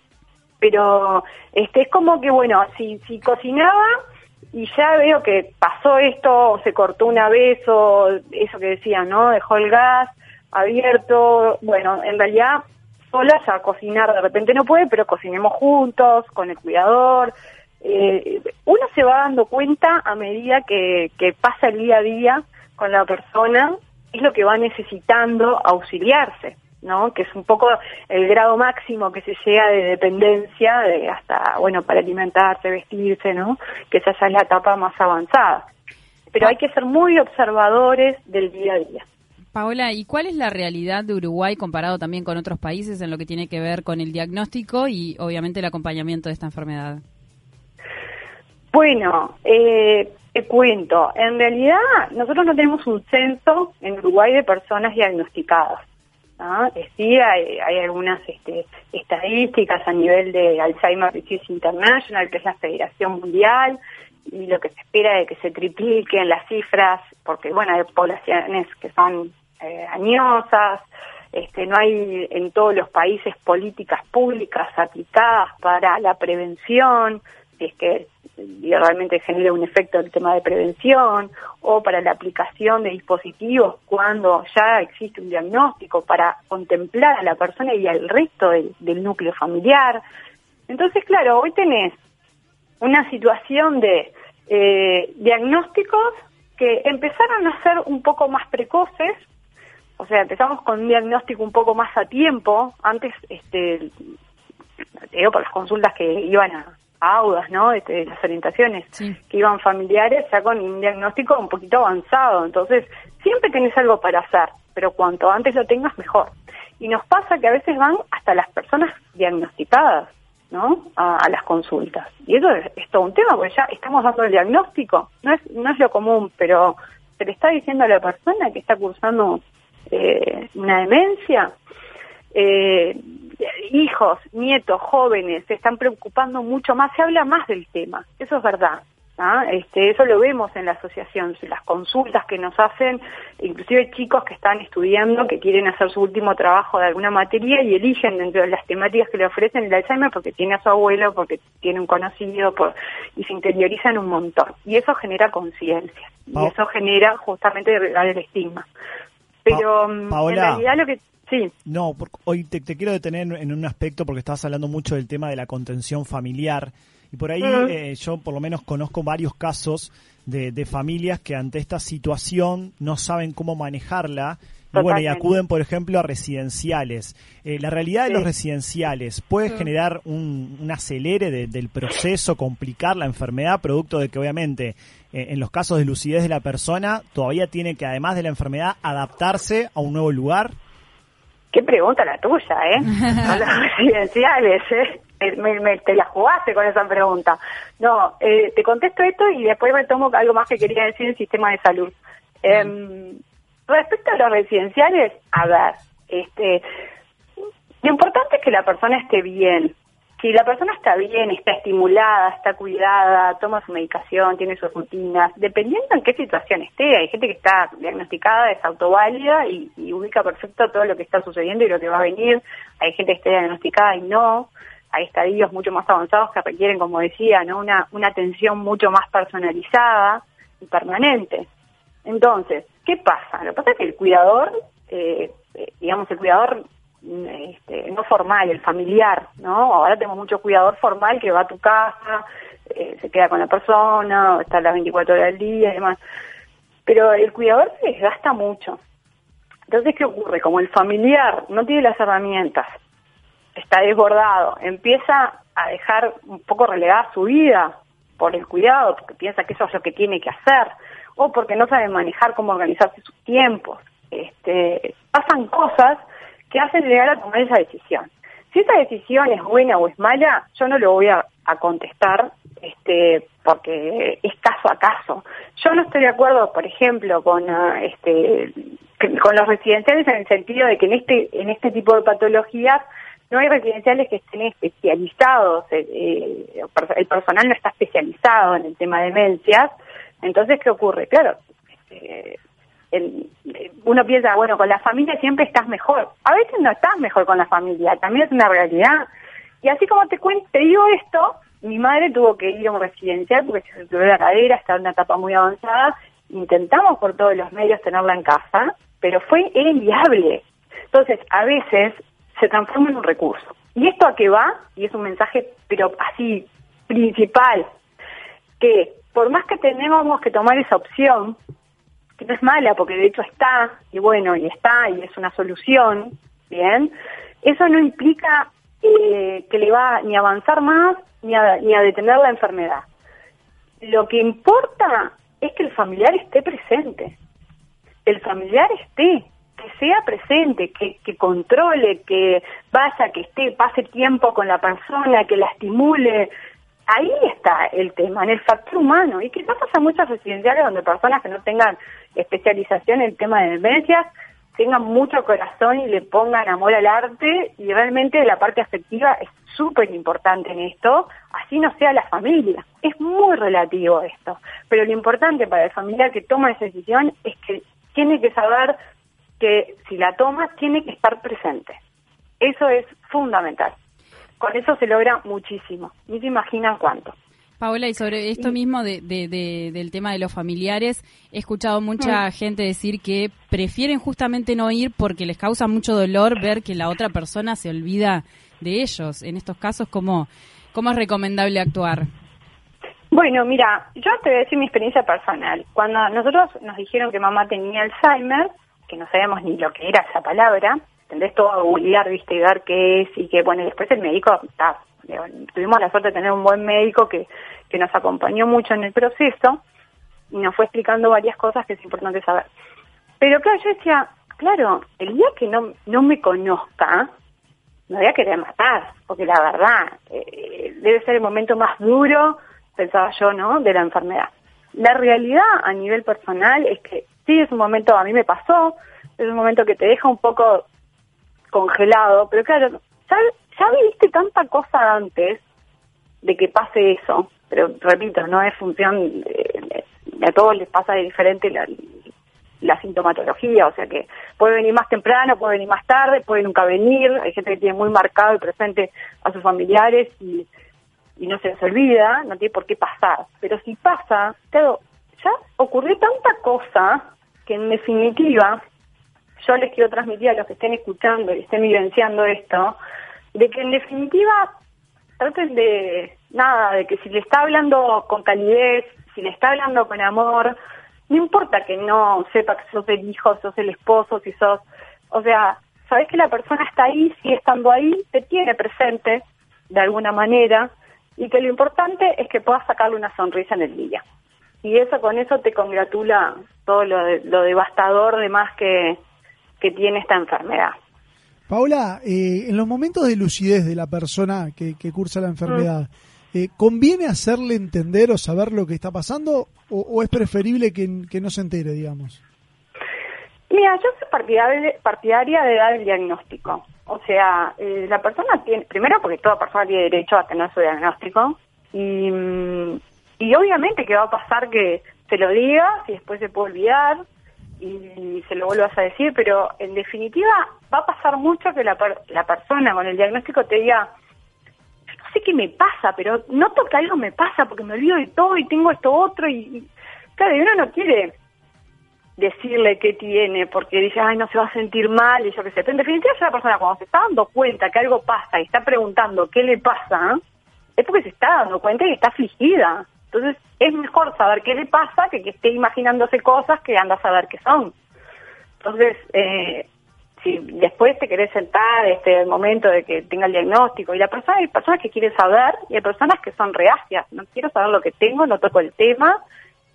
Pero este es como que, bueno, si, si cocinaba y ya veo que pasó esto, o se cortó una vez, eso que decía, ¿no? Dejó el gas abierto, bueno, en realidad solas a cocinar de repente no puede, pero cocinemos juntos, con el cuidador, eh, uno se va dando cuenta a medida que, que pasa el día a día con la persona, es lo que va necesitando auxiliarse, ¿no? Que es un poco el grado máximo que se llega de dependencia, de hasta, bueno, para alimentarse, vestirse, ¿no? Que esa ya es la etapa más avanzada. Pero hay que ser muy observadores del día a día. Paola, ¿y cuál es la realidad de Uruguay comparado también con otros países en lo que tiene que ver con el diagnóstico y obviamente el acompañamiento de esta enfermedad? Bueno, eh, te cuento, en realidad nosotros no tenemos un censo en Uruguay de personas diagnosticadas. Eh, Sí, hay, hay algunas este, estadísticas a nivel de Alzheimer Disease International, que es la Federación Mundial, y lo que se espera es que se tripliquen las cifras, porque bueno, hay poblaciones que son eh, añosas, este, no hay en todos los países políticas públicas aplicadas para la prevención, si es que y realmente genera un efecto el tema de prevención o para la aplicación de dispositivos cuando ya existe un diagnóstico para contemplar a la persona y al resto del, del núcleo familiar. Entonces, claro, hoy tenés una situación de eh, diagnósticos que empezaron a ser un poco más precoces, o sea, empezamos con un diagnóstico un poco más a tiempo, antes, este, te digo, por las consultas que iban a, a audas, ¿no? Este, las orientaciones que iban familiares ya con un diagnóstico un poquito avanzado, entonces siempre tenés algo para hacer, pero cuanto antes lo tengas mejor. Y nos pasa que a veces van hasta las personas diagnosticadas, ¿no? A, a las consultas. Y eso es, es, todo un tema, porque ya estamos dando el diagnóstico. No es, no es lo común, pero se le está diciendo a la persona que está cursando eh, una demencia. Eh, hijos, nietos, jóvenes se están preocupando mucho más, se habla más del tema, eso es verdad. ¿ah? Este, eso lo vemos en la asociación, las consultas que nos hacen, inclusive chicos que están estudiando, que quieren hacer su último trabajo de alguna materia y eligen dentro de las temáticas que le ofrecen el Alzheimer porque tiene a su abuelo, porque tiene un conocido, por, y se interiorizan un montón. Y eso genera conciencia, y eso genera justamente el estigma. Pero mm, Paola. en realidad lo que... Sí. No, hoy te, te quiero detener en un aspecto porque estabas hablando mucho del tema de la contención familiar. Y por ahí Ujú. eh, yo por lo menos conozco varios casos de, de familias que ante esta situación no saben cómo manejarla. Y bueno, y acuden, por ejemplo, a residenciales. Eh, la realidad de Sí. los residenciales puede Mm. generar un, un acelere de- del proceso, complicar la enfermedad, producto de que obviamente eh, en los casos de lucidez de la persona todavía tiene que, además de la enfermedad, adaptarse a un nuevo lugar. Qué pregunta la tuya, ¿eh? [LAUGHS] A las residenciales, ¿eh? Me- me- te la jugaste con esa pregunta. No, eh, te contesto esto y después retomo algo más que quería decir del sistema de salud. Em, respecto a los residenciales, a ver, este, lo importante es que la persona esté bien. Si la persona está bien, está estimulada, está cuidada, toma su medicación, tiene sus rutinas, dependiendo en qué situación esté, hay gente que está diagnosticada, es autoválida y, ubica perfecto todo lo que está sucediendo y lo que va a venir, hay gente que está diagnosticada y no, hay estadios mucho más avanzados que requieren, como decía, ¿no? una, una atención mucho más personalizada y permanente. Entonces, ¿qué pasa? Lo que pasa es que el cuidador, eh, eh, digamos, el cuidador mm, este, no formal, el familiar, ¿no? Ahora tenemos mucho cuidador formal que va a tu casa, eh, se queda con la persona, está las 24 horas del día y demás. Pero el cuidador se desgasta mucho. Entonces, ¿qué ocurre? Como el familiar no tiene las herramientas, está desbordado, empieza a dejar un poco relegada su vida por el cuidado, porque piensa que eso es lo que tiene que hacer, o porque no sabe manejar cómo organizarse sus tiempos. Este, pasan cosas que hacen llegar a tomar esa decisión. Si esa decisión es buena o es mala, yo no lo voy a, contestar este, porque es caso a caso. Yo no estoy de acuerdo, por ejemplo, con ah, este, con los residenciales en el sentido de que en este en este tipo de patologías no hay residenciales que estén especializados, eh, eh, el personal no está especializado en el tema de demencias, entonces, ¿qué ocurre? Claro, eh, uno piensa, bueno, con la familia siempre estás mejor. A veces no estás mejor con la familia, también es una realidad. Y así como te cuento, te digo esto, mi madre tuvo que ir a un residencial porque se fracturó la cadera, está en una etapa muy avanzada. Intentamos por todos los medios tenerla en casa, pero fue era inviable. Entonces, a veces se transforma en un recurso. ¿Y esto a qué va? Y es un mensaje, pero así, principal, que por más que tengamos que tomar esa opción, que no es mala porque de hecho está, y bueno, y está, y es una solución, ¿bien? Eso no implica eh, que le va ni a avanzar más ni a, ni a detener la enfermedad. Lo que importa es que el familiar esté presente, el familiar esté, que sea presente, que, que controle, que vaya, que esté, pase tiempo con la persona, que la estimule. Ahí está el tema, en el factor humano. Y quizás pasa muchas residenciales donde personas que no tengan especialización en el tema de demencias tengan mucho corazón y le pongan amor al arte y realmente la parte afectiva es súper importante en esto, así no sea la familia. Es muy relativo esto, pero lo importante para el familiar que toma esa decisión es que tiene que saber que si la toma tiene que estar presente. Eso es fundamental. Con eso se logra muchísimo. Ni se imaginan cuánto. Paola, y sobre esto mismo de, de- de- del tema de los familiares, he escuchado mucha Mm. gente decir que prefieren justamente no ir porque les causa mucho dolor ver que la otra persona se olvida de ellos. En estos casos, ¿cómo, cómo es recomendable actuar? Bueno, mira, yo te voy a decir mi experiencia personal. Cuando nosotros nos dijeron que mamá tenía Alzheimer, que no sabíamos ni lo que era esa palabra, tendés todo a googlear, viste, ver qué es, y que, bueno, y después el médico, digo, tuvimos la suerte de tener un buen médico que, que nos acompañó mucho en el proceso y nos fue explicando varias cosas que es importante saber. Pero claro, yo decía, claro, el día que no, no me conozca, me voy a querer matar, porque la verdad, eh, debe ser el momento más duro, pensaba yo, ¿no?, de la enfermedad. La realidad a nivel personal es que sí, es un momento, a mí me pasó, es un momento que te deja un poco congelado, pero claro, ya, ya viviste tanta cosa antes de que pase eso, pero repito, no es función, de- a todos les pasa de diferente la, la sintomatología, o sea que puede venir más temprano, puede venir más tarde, puede nunca venir, hay gente que tiene muy marcado y presente a sus familiares y, y no se les olvida, no tiene por qué pasar, pero si pasa, claro, ya ocurrió tanta cosa que en definitiva yo les quiero transmitir a los que estén escuchando y estén vivenciando esto, de que en definitiva traten de, nada, de que si le está hablando con calidez, si le está hablando con amor, no importa que no sepa que sos el hijo, sos el esposo, si sos, o sea, sabes que la persona está ahí, sigue estando ahí, te tiene presente de alguna manera y que lo importante es que puedas sacarle una sonrisa en el día. Y eso con eso te congratula todo lo, de- lo devastador de más que, que tiene esta enfermedad. Paula, eh, en los momentos de lucidez de la persona que, que cursa la enfermedad, eh, ¿conviene hacerle entender o saber lo que está pasando o, o es preferible que, que no se entere, digamos? Mira, yo soy partidaria, partidaria de dar el diagnóstico. O sea, eh, la persona tiene, primero porque toda persona tiene derecho a tener su diagnóstico y, mm, y obviamente que va a pasar que se lo digas y después se puede olvidar y se lo vuelvas a decir, pero en definitiva va a pasar mucho que la, la persona con el diagnóstico te diga, no sé qué me pasa, pero noto que algo me pasa porque me olvido de todo y tengo esto otro y, claro, y uno no quiere decirle qué tiene, porque dice, ay, no se va a sentir mal, y yo qué sé. Pero en definitiva, esa persona cuando se está dando cuenta que algo pasa y está preguntando qué le pasa, es porque se está dando cuenta y está afligida. Entonces, es mejor saber qué le pasa que que esté imaginándose cosas que anda a saber qué son. Entonces, eh, si después te querés sentar, este el momento de que tenga el diagnóstico, y la persona, hay personas que quieren saber y hay personas que son reacias, no quiero saber lo que tengo, no toco el tema,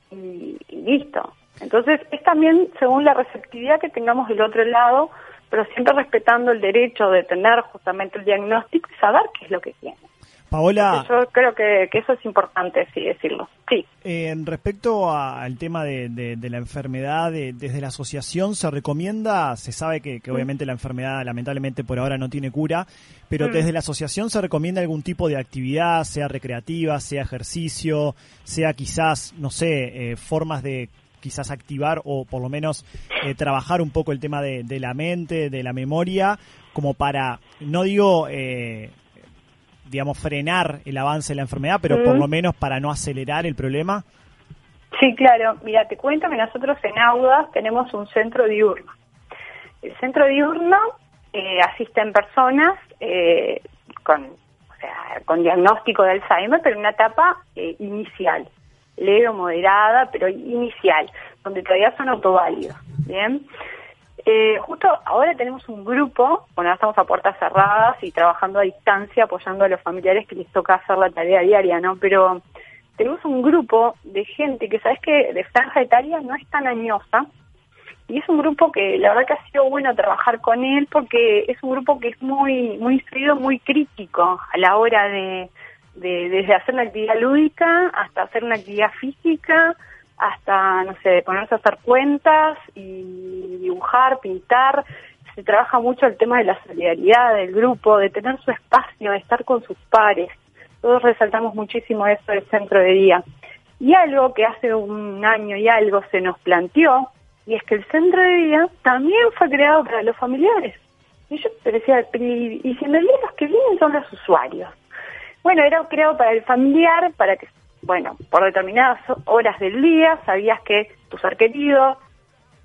y, y listo. Entonces, es también según la receptividad que tengamos del otro lado, pero siempre respetando el derecho de tener justamente el diagnóstico y saber qué es lo que tiene. Paola, Yo creo que, que eso es importante, sí, decirlo. Sí. eh, respecto a- al tema de, de- de la enfermedad, de- desde la asociación se recomienda, se sabe que, que obviamente la enfermedad lamentablemente por ahora no tiene cura, pero Mm. desde la asociación se recomienda algún tipo de actividad, sea recreativa, sea ejercicio, sea quizás, no sé, eh, formas de quizás activar o por lo menos eh, trabajar un poco el tema de, de la mente, de la memoria, como para, no digo, eh, digamos, frenar el avance de la enfermedad, pero por lo menos para no acelerar el problema. Sí, claro. Mira, te cuento que nosotros en Audas tenemos un centro diurno. El centro diurno eh, asisten personas eh, con, o sea, con diagnóstico de Alzheimer, pero en una etapa eh, inicial, leve o moderada, pero inicial, donde todavía son autoválidos. Bien. Eh, justo ahora tenemos un grupo, bueno, estamos a puertas cerradas y trabajando a distancia, apoyando a los familiares que les toca hacer la tarea diaria, ¿no? Pero tenemos un grupo de gente que, ¿sabes que De franja etaria no es tan añosa. Y es un grupo que la verdad que ha sido bueno trabajar con él porque es un grupo que es muy muy instruido, muy crítico a la hora de, de desde hacer una actividad lúdica hasta hacer una actividad física, hasta, no sé, ponerse a hacer cuentas y dibujar, pintar. Se trabaja mucho el tema de la solidaridad del grupo, de tener su espacio, de estar con sus pares. Todos resaltamos muchísimo eso del centro de día. Y algo que hace un año y algo se nos planteó, y es que el centro de día también fue creado para los familiares. Y yo decía, y, y si realidad los que vienen son los usuarios. Bueno, era creado para el familiar, para que, bueno, por determinadas horas del día sabías que tu ser querido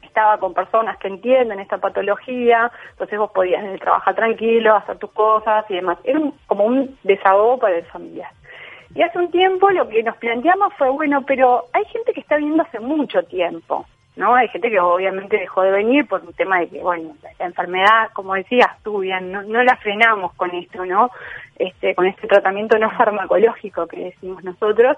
estaba con personas que entienden esta patología, entonces vos podías trabajar tranquilo, hacer tus cosas y demás. Era un- como un desahogo para el familiar. Y hace un tiempo lo que nos planteamos fue, bueno, pero hay gente que está viendo hace mucho tiempo, ¿no? Hay gente que obviamente dejó de venir por un tema de que, bueno, la, enfermedad, como decías tú bien, no, no la frenamos con esto, ¿no? Este, con este tratamiento no farmacológico que decimos nosotros,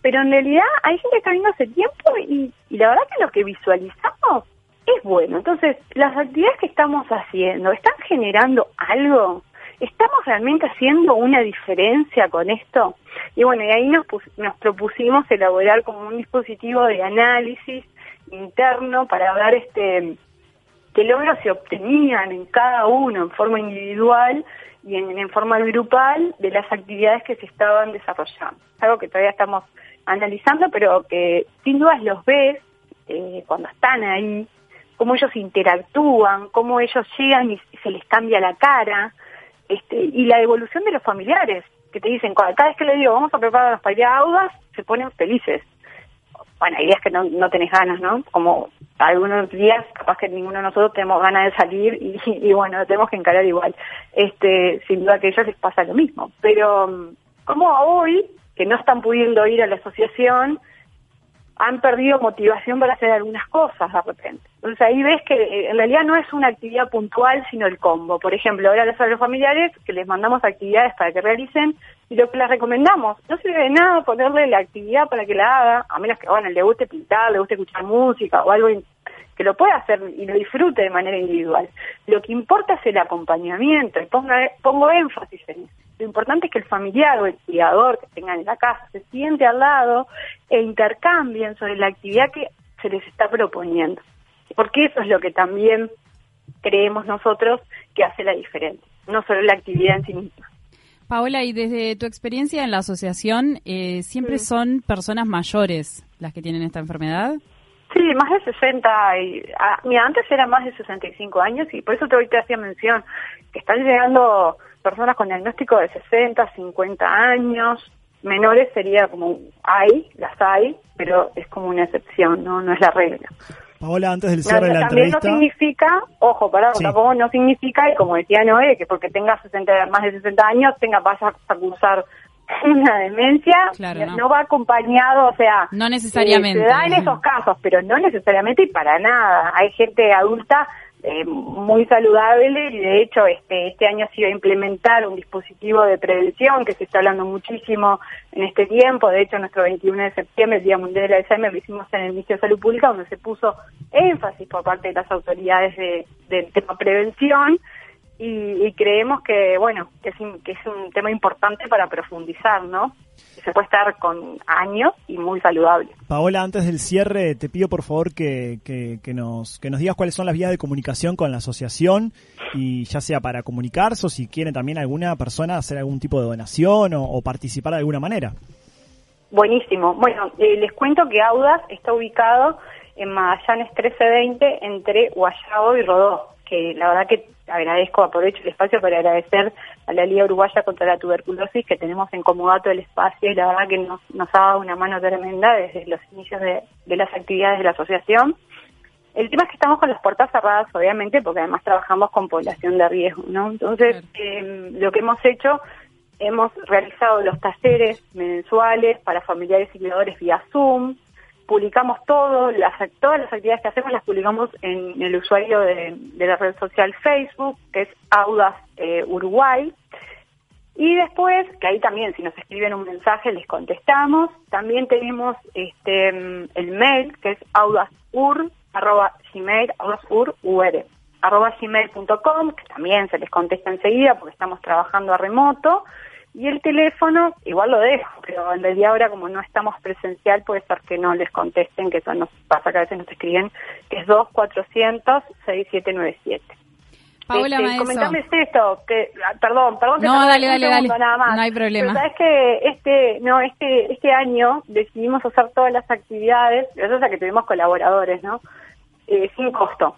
pero en realidad hay gente que está viendo hace tiempo y, y la verdad que lo que visualizamos es bueno. Entonces, las actividades que estamos haciendo, ¿están generando algo? ¿Estamos realmente haciendo una diferencia con esto? Y bueno, y ahí nos, nos propusimos elaborar como un dispositivo de análisis interno para ver este qué logros se obtenían en cada uno en forma individual y en, forma grupal de las actividades que se estaban desarrollando. Es algo que todavía estamos analizando, pero que sin dudas los ves eh, cuando están ahí, cómo ellos interactúan, cómo ellos llegan y se les cambia la cara, este, y la evolución de los familiares, que te dicen, cada vez que le digo, vamos a preparar para ir a Audas, se ponen felices. Bueno, hay días que no, no tenés ganas, ¿no? Como algunos días, capaz que ninguno de nosotros tenemos ganas de salir [LAUGHS] y, bueno, tenemos que encarar igual. Este, sin duda que a ellos les pasa lo mismo. Pero, como hoy, que no están pudiendo ir a la asociación, han perdido motivación para hacer algunas cosas de repente. Entonces ahí ves que eh, en realidad no es una actividad puntual, sino el combo. Por ejemplo, ahora les los familiares que les mandamos actividades para que realicen y lo que les recomendamos, no sirve de nada ponerle la actividad para que la haga, a menos que bueno, le guste pintar, le guste escuchar música o algo que lo pueda hacer y lo disfrute de manera individual. Lo que importa es el acompañamiento y ponga, pongo énfasis en eso. Lo importante es que el familiar o el criador que tengan en la casa se siente al lado e intercambien sobre la actividad que se les está proponiendo. Porque eso es lo que también creemos nosotros que hace la diferencia, no solo la actividad en sí misma. Paola, y desde tu experiencia en la asociación, eh, ¿siempre son personas mayores las que tienen esta enfermedad? Sí, más de 60. Y, ah, mira, antes era más de 65 años y por eso te, hoy te hacía mención que están llegando personas con diagnóstico de 60, 50 años. Menores sería como hay, las hay, pero es como una excepción, no, no es la regla. Paola, antes del No, cierre de la también entrevista. no significa, ojo, pará, Sí. tampoco no significa, y como decía Noé, que porque tengas 60, más de 60 años, tenga, vayas a cursar una demencia, Claro, no. no. va acompañado, o sea... No necesariamente. eh, se da en esos casos, pero no necesariamente y para nada. Hay gente adulta eh, muy saludable y de hecho este este año se iba a implementar un dispositivo de prevención que se está hablando muchísimo en este tiempo. De hecho, nuestro 21 de septiembre, el Día Mundial del Alzheimer, lo hicimos en el Ministerio de Salud Pública, donde se puso énfasis por parte de las autoridades de, del tema prevención. Y, y creemos que, bueno, que es, un- que es un tema importante para profundizar, ¿no? Se puede estar con años y muy saludable. Paola, antes del cierre, te pido por favor que, que- que nos, que nos digas cuáles son las vías de comunicación con la asociación y ya sea para comunicarse o si quiere también alguna persona hacer algún tipo de donación o, o participar de alguna manera. Buenísimo. Bueno, eh, les cuento que Audas está ubicado en Magallanes 1320 entre Guayabo y Rodó, que la verdad que agradezco, aprovecho el espacio para agradecer a la Liga Uruguaya contra la Tuberculosis que tenemos en Comodato el espacio y la verdad que nos, nos ha dado una mano tremenda desde los inicios de, de las actividades de la asociación. El tema es que estamos con las puertas cerradas, obviamente, porque además trabajamos con población de riesgo, ¿no? Entonces, eh, lo que hemos hecho, hemos realizado los talleres mensuales para familiares y cuidadores vía Zoom, publicamos todo, las, todas las actividades que hacemos las publicamos en el usuario de, la red social Facebook, que es Audas eh, Uruguay. Y después, que ahí también si nos escriben un mensaje les contestamos. También tenemos este el mail que es audasur arroba gmail audasur ur, arroba gmail.com que también se les contesta enseguida porque estamos trabajando a remoto. Y el teléfono, igual lo dejo, pero en realidad ahora como no estamos presencial puede ser que no les contesten, que eso nos pasa que a veces nos escriben, que es 2400-6797. Paola Este, comentarles esto, que, ah, perdón, perdón que No, dale, dale, dale. nada más. No hay problema. Pero sabes que este, no, este, este año decidimos hacer todas las actividades, gracias a que tuvimos colaboradores, ¿no? Eh, sin costo.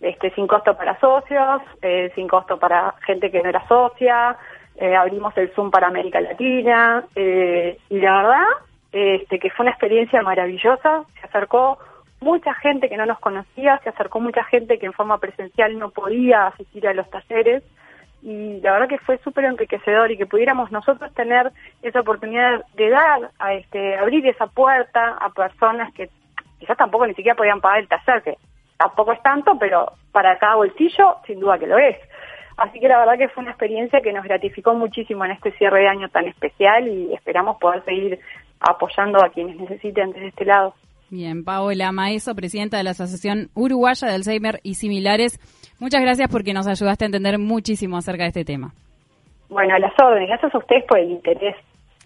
Este, sin costo para socios, eh, sin costo para gente que no era socia, eh, abrimos el Zoom para América Latina, eh, y la verdad, este, que fue una experiencia maravillosa, se acercó mucha gente que no nos conocía, se acercó mucha gente que en forma presencial no podía asistir a los talleres y la verdad que fue súper enriquecedor y que pudiéramos nosotros tener esa oportunidad de dar, a este, abrir esa puerta a personas que quizás tampoco ni siquiera podían pagar el taller, que tampoco es tanto, pero para cada bolsillo sin duda que lo es. Así que la verdad que fue una experiencia que nos gratificó muchísimo en este cierre de año tan especial y esperamos poder seguir apoyando a quienes necesiten desde este lado. Bien, Paola Maeso, presidenta de la Asociación Uruguaya de Alzheimer y Similares. Muchas gracias porque nos ayudaste a entender muchísimo acerca de este tema. Bueno, a las órdenes, gracias a ustedes por el interés.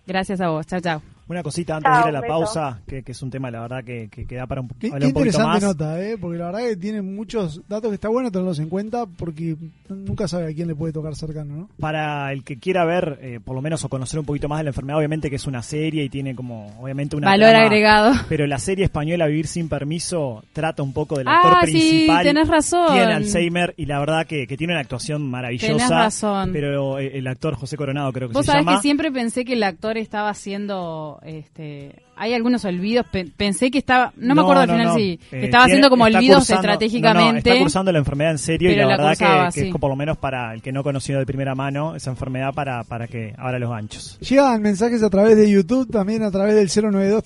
Gracias a vos. Chao, chao. Una cosita antes Chao, de ir a la beso. pausa, que, que es un tema, la verdad, que, que, que da para un, Qué, hablar qué un poquito interesante más. nota, ¿eh? porque la verdad que tiene muchos datos que está bueno tenerlos en cuenta porque nunca sabe a quién le puede tocar cercano, ¿no? Para el que quiera ver, eh, por lo menos, o conocer un poquito más de la enfermedad, obviamente que es una serie y tiene como, obviamente, una Valor trama, agregado. Pero la serie española Vivir sin permiso trata un poco del actor Ah, sí, principal. tenés razón. Tiene Alzheimer y la verdad que, que tiene una actuación maravillosa. Tenés razón. Pero eh, el actor José Coronado creo que Vos se sabés llama. que siempre pensé que el actor estaba haciendo, este, hay algunos olvidos, pe- pensé que estaba, no, me acuerdo al final si, que Eh, estaba tiene- haciendo como olvidos cursando- estratégicamente. no, no, está cursando la enfermedad en serio y pero la la verdad cursaba, que, que sí. es por lo menos para el que no conoció de primera mano esa enfermedad para, para que abra los ganchos. Llegan mensajes a través de YouTube, también a través del 092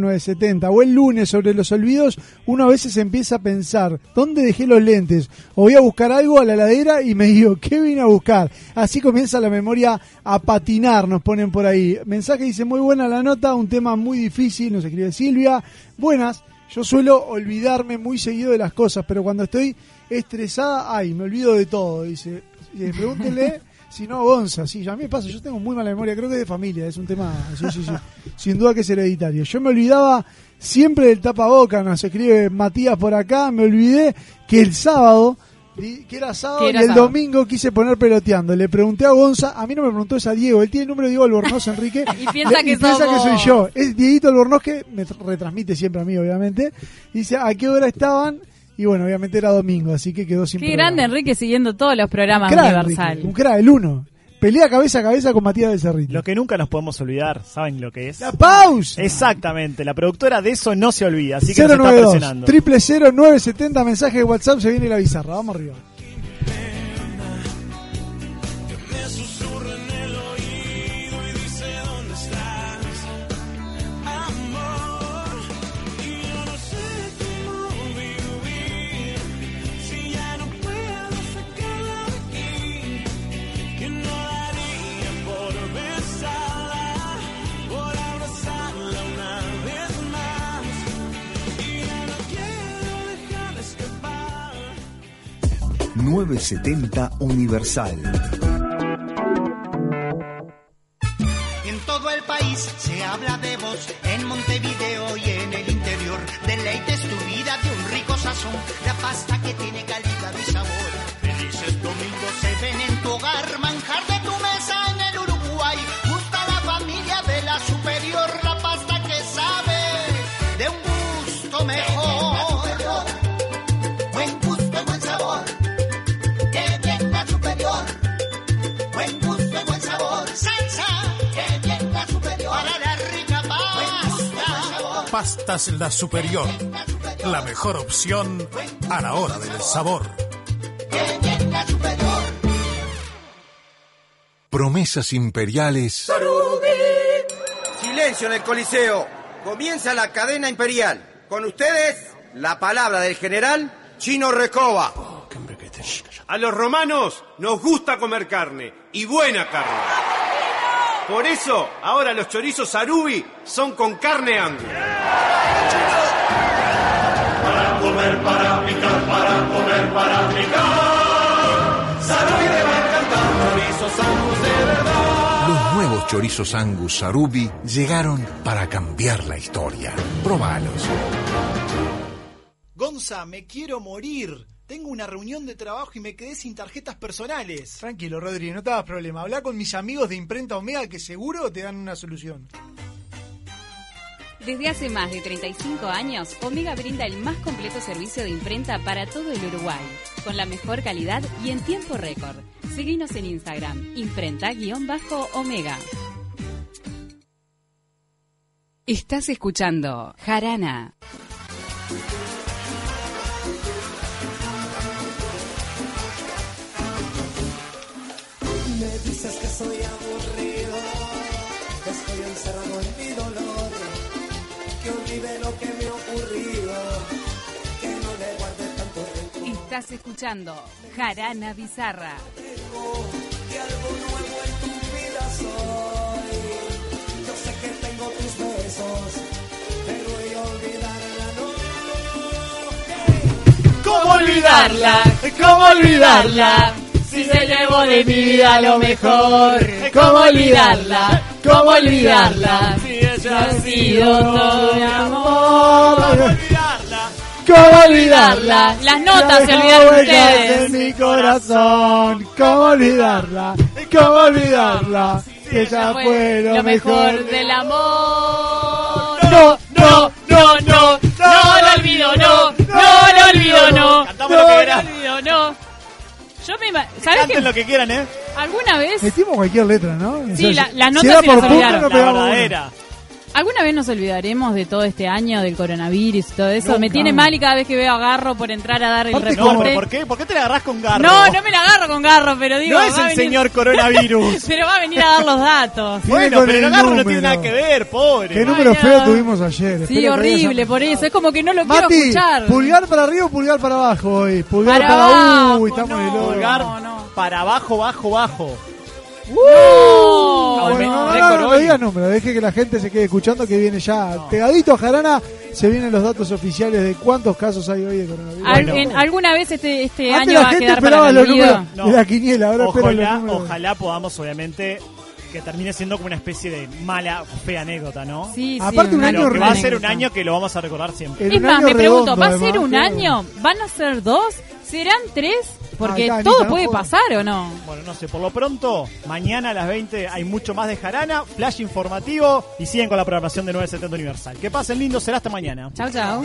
970 O el lunes sobre los olvidos, uno a veces empieza a pensar, ¿dónde dejé los lentes? O voy a buscar algo a la ladera y me [LAUGHS] digo, ¿qué vine a buscar? Así comienza la memoria a patinar, nos ponen por ahí. Mensaje dice, muy buena la nota, un tema muy difícil, nos escribe Silvia. Buenas, yo suelo olvidarme muy seguido de las cosas, pero cuando estoy estresada, ay, me olvido de todo, dice. Eh, pregúntenle [LAUGHS] si no Gonza, sí, a mí me pasa, yo tengo muy mala memoria, creo que es de familia, es un tema, sí, sí, sí, [LAUGHS] sin duda que es hereditario. Yo me olvidaba siempre del tapaboca, nos escribe Matías por acá, me olvidé que el sábado, que era sábado Que era y el sábado. domingo quise poner peloteando, le pregunté a Gonza, a mí no me preguntó es a Diego, él tiene el número de Diego Albornoz, [LAUGHS] Enrique, Y piensa le- que y piensa que soy yo, es Dieguito Albornoz que me tr- retransmite siempre a mí, obviamente, dice a qué hora estaban, y bueno, obviamente era domingo, así que quedó sin Qué programa. grande Enrique siguiendo todos los programas Crack, Universal. Enrique, un crack, el uno. Pelea cabeza a cabeza con Matías Becerrito. Lo que nunca nos podemos olvidar, ¿saben lo que es? ¡La pausa! Exactamente, la productora de eso no se olvida, así que nos está 092 presionando. triple 970 mensaje de WhatsApp se viene la bizarra. Vamos arriba. 970 Universal. En todo el país se habla de vos, en Montevideo y en el interior. Deleites tu vida de un rico sazón, la pasta que tiene calidad Pastas La Superior. La mejor opción a la hora del sabor. Promesas imperiales Silencio en el Coliseo. Comienza la cadena imperial. Con ustedes, la palabra del general Chino Recoba. A los romanos nos gusta comer carne, y buena carne. Por eso, ahora los chorizos Sarubi son con carne angus. Para comer, para picar, para comer, para picar. Sarubi te va a encantar. Chorizos Angus de verdad. Los nuevos chorizos Angus Sarubi llegaron para cambiar la historia. Probalos. Gonza, me quiero morir. Tengo una reunión de trabajo y me quedé sin tarjetas personales. Tranquilo, Rodri, no te hagas problema. Habla con mis amigos de Imprenta Omega que seguro te dan una solución. Desde hace más de 35 años, Omega brinda el más completo servicio de imprenta para todo el Uruguay, con la mejor calidad y en tiempo récord. Seguinos en Instagram, imprenta-omega. Estás escuchando Jarana. Estás escuchando Jarana Bizarra. a. ¿Cómo olvidarla? ¿Cómo olvidarla? Si se llevó de mi vida lo mejor. ¿Cómo olvidarla? ¿Cómo olvidarla? Si ella ha sido todo mi amor. ¿Cómo olvidarla? Las notas se olvidaron ustedes. en mi corazón. ¿Cómo olvidarla? ¿Cómo olvidarla? Que ella fue lo mejor del amor. No, no, no, no, no lo olvido, no, no lo olvido, no. Cantamos lo que No lo quieras. olvido, no. Yo me ¿Sabes Canten qué? lo que quieran, ¿eh? ¿Alguna vez, Metimos cualquier letra, ¿no? Sí, la- las notas era sí por punto, no La verdadera. Alguna vez nos olvidaremos de todo este año del coronavirus y todo eso? Nunca. Me tiene mal y cada vez que veo a Garro por entrar a dar el reporte. no, pero ¿por qué? ¿Por qué te la agarrás con garro? No, no me la agarro con Garro, pero digo. No es el venir- señor coronavirus. [LAUGHS] pero va a venir a dar los datos. Bueno, pero el el garro no tiene nada que ver, pobre. Qué número no. feo tuvimos ayer. Sí, Espero horrible, por eso. Es como que no lo quiero escuchar. pulgar para arriba o pulgar para abajo hoy. Pulgar Para para, abajo, Uy, estamos en el oro. Pulgar No, no. para abajo, bajo, bajo. No, No, no, no, no, digas número, deje que la gente se quede escuchando que viene ya pegadito a Jarana. Se vienen los datos oficiales de cuántos casos hay hoy de coronavirus. Al- Bueno. en- ¿Alguna vez este, este año la va a gente quedar para los números No. de la quiniela, ahora Ojalá, números. ojalá podamos, obviamente, que termine siendo como una especie de mala, fea anécdota, ¿no? Sí, sí, Aparte un año que va a ser un año que lo vamos a recordar siempre. Es más, me pregunto, ¿va a ser un año? ¿Van a ser dos? ¿Serán tres? Porque Ay, todo puede pasar o no. Bueno, no sé, por lo pronto, mañana a las 20 hay mucho más de Jarana, flash informativo y siguen con la programación de 970 Universal. Que pasen lindo, será hasta mañana. Chao, chao.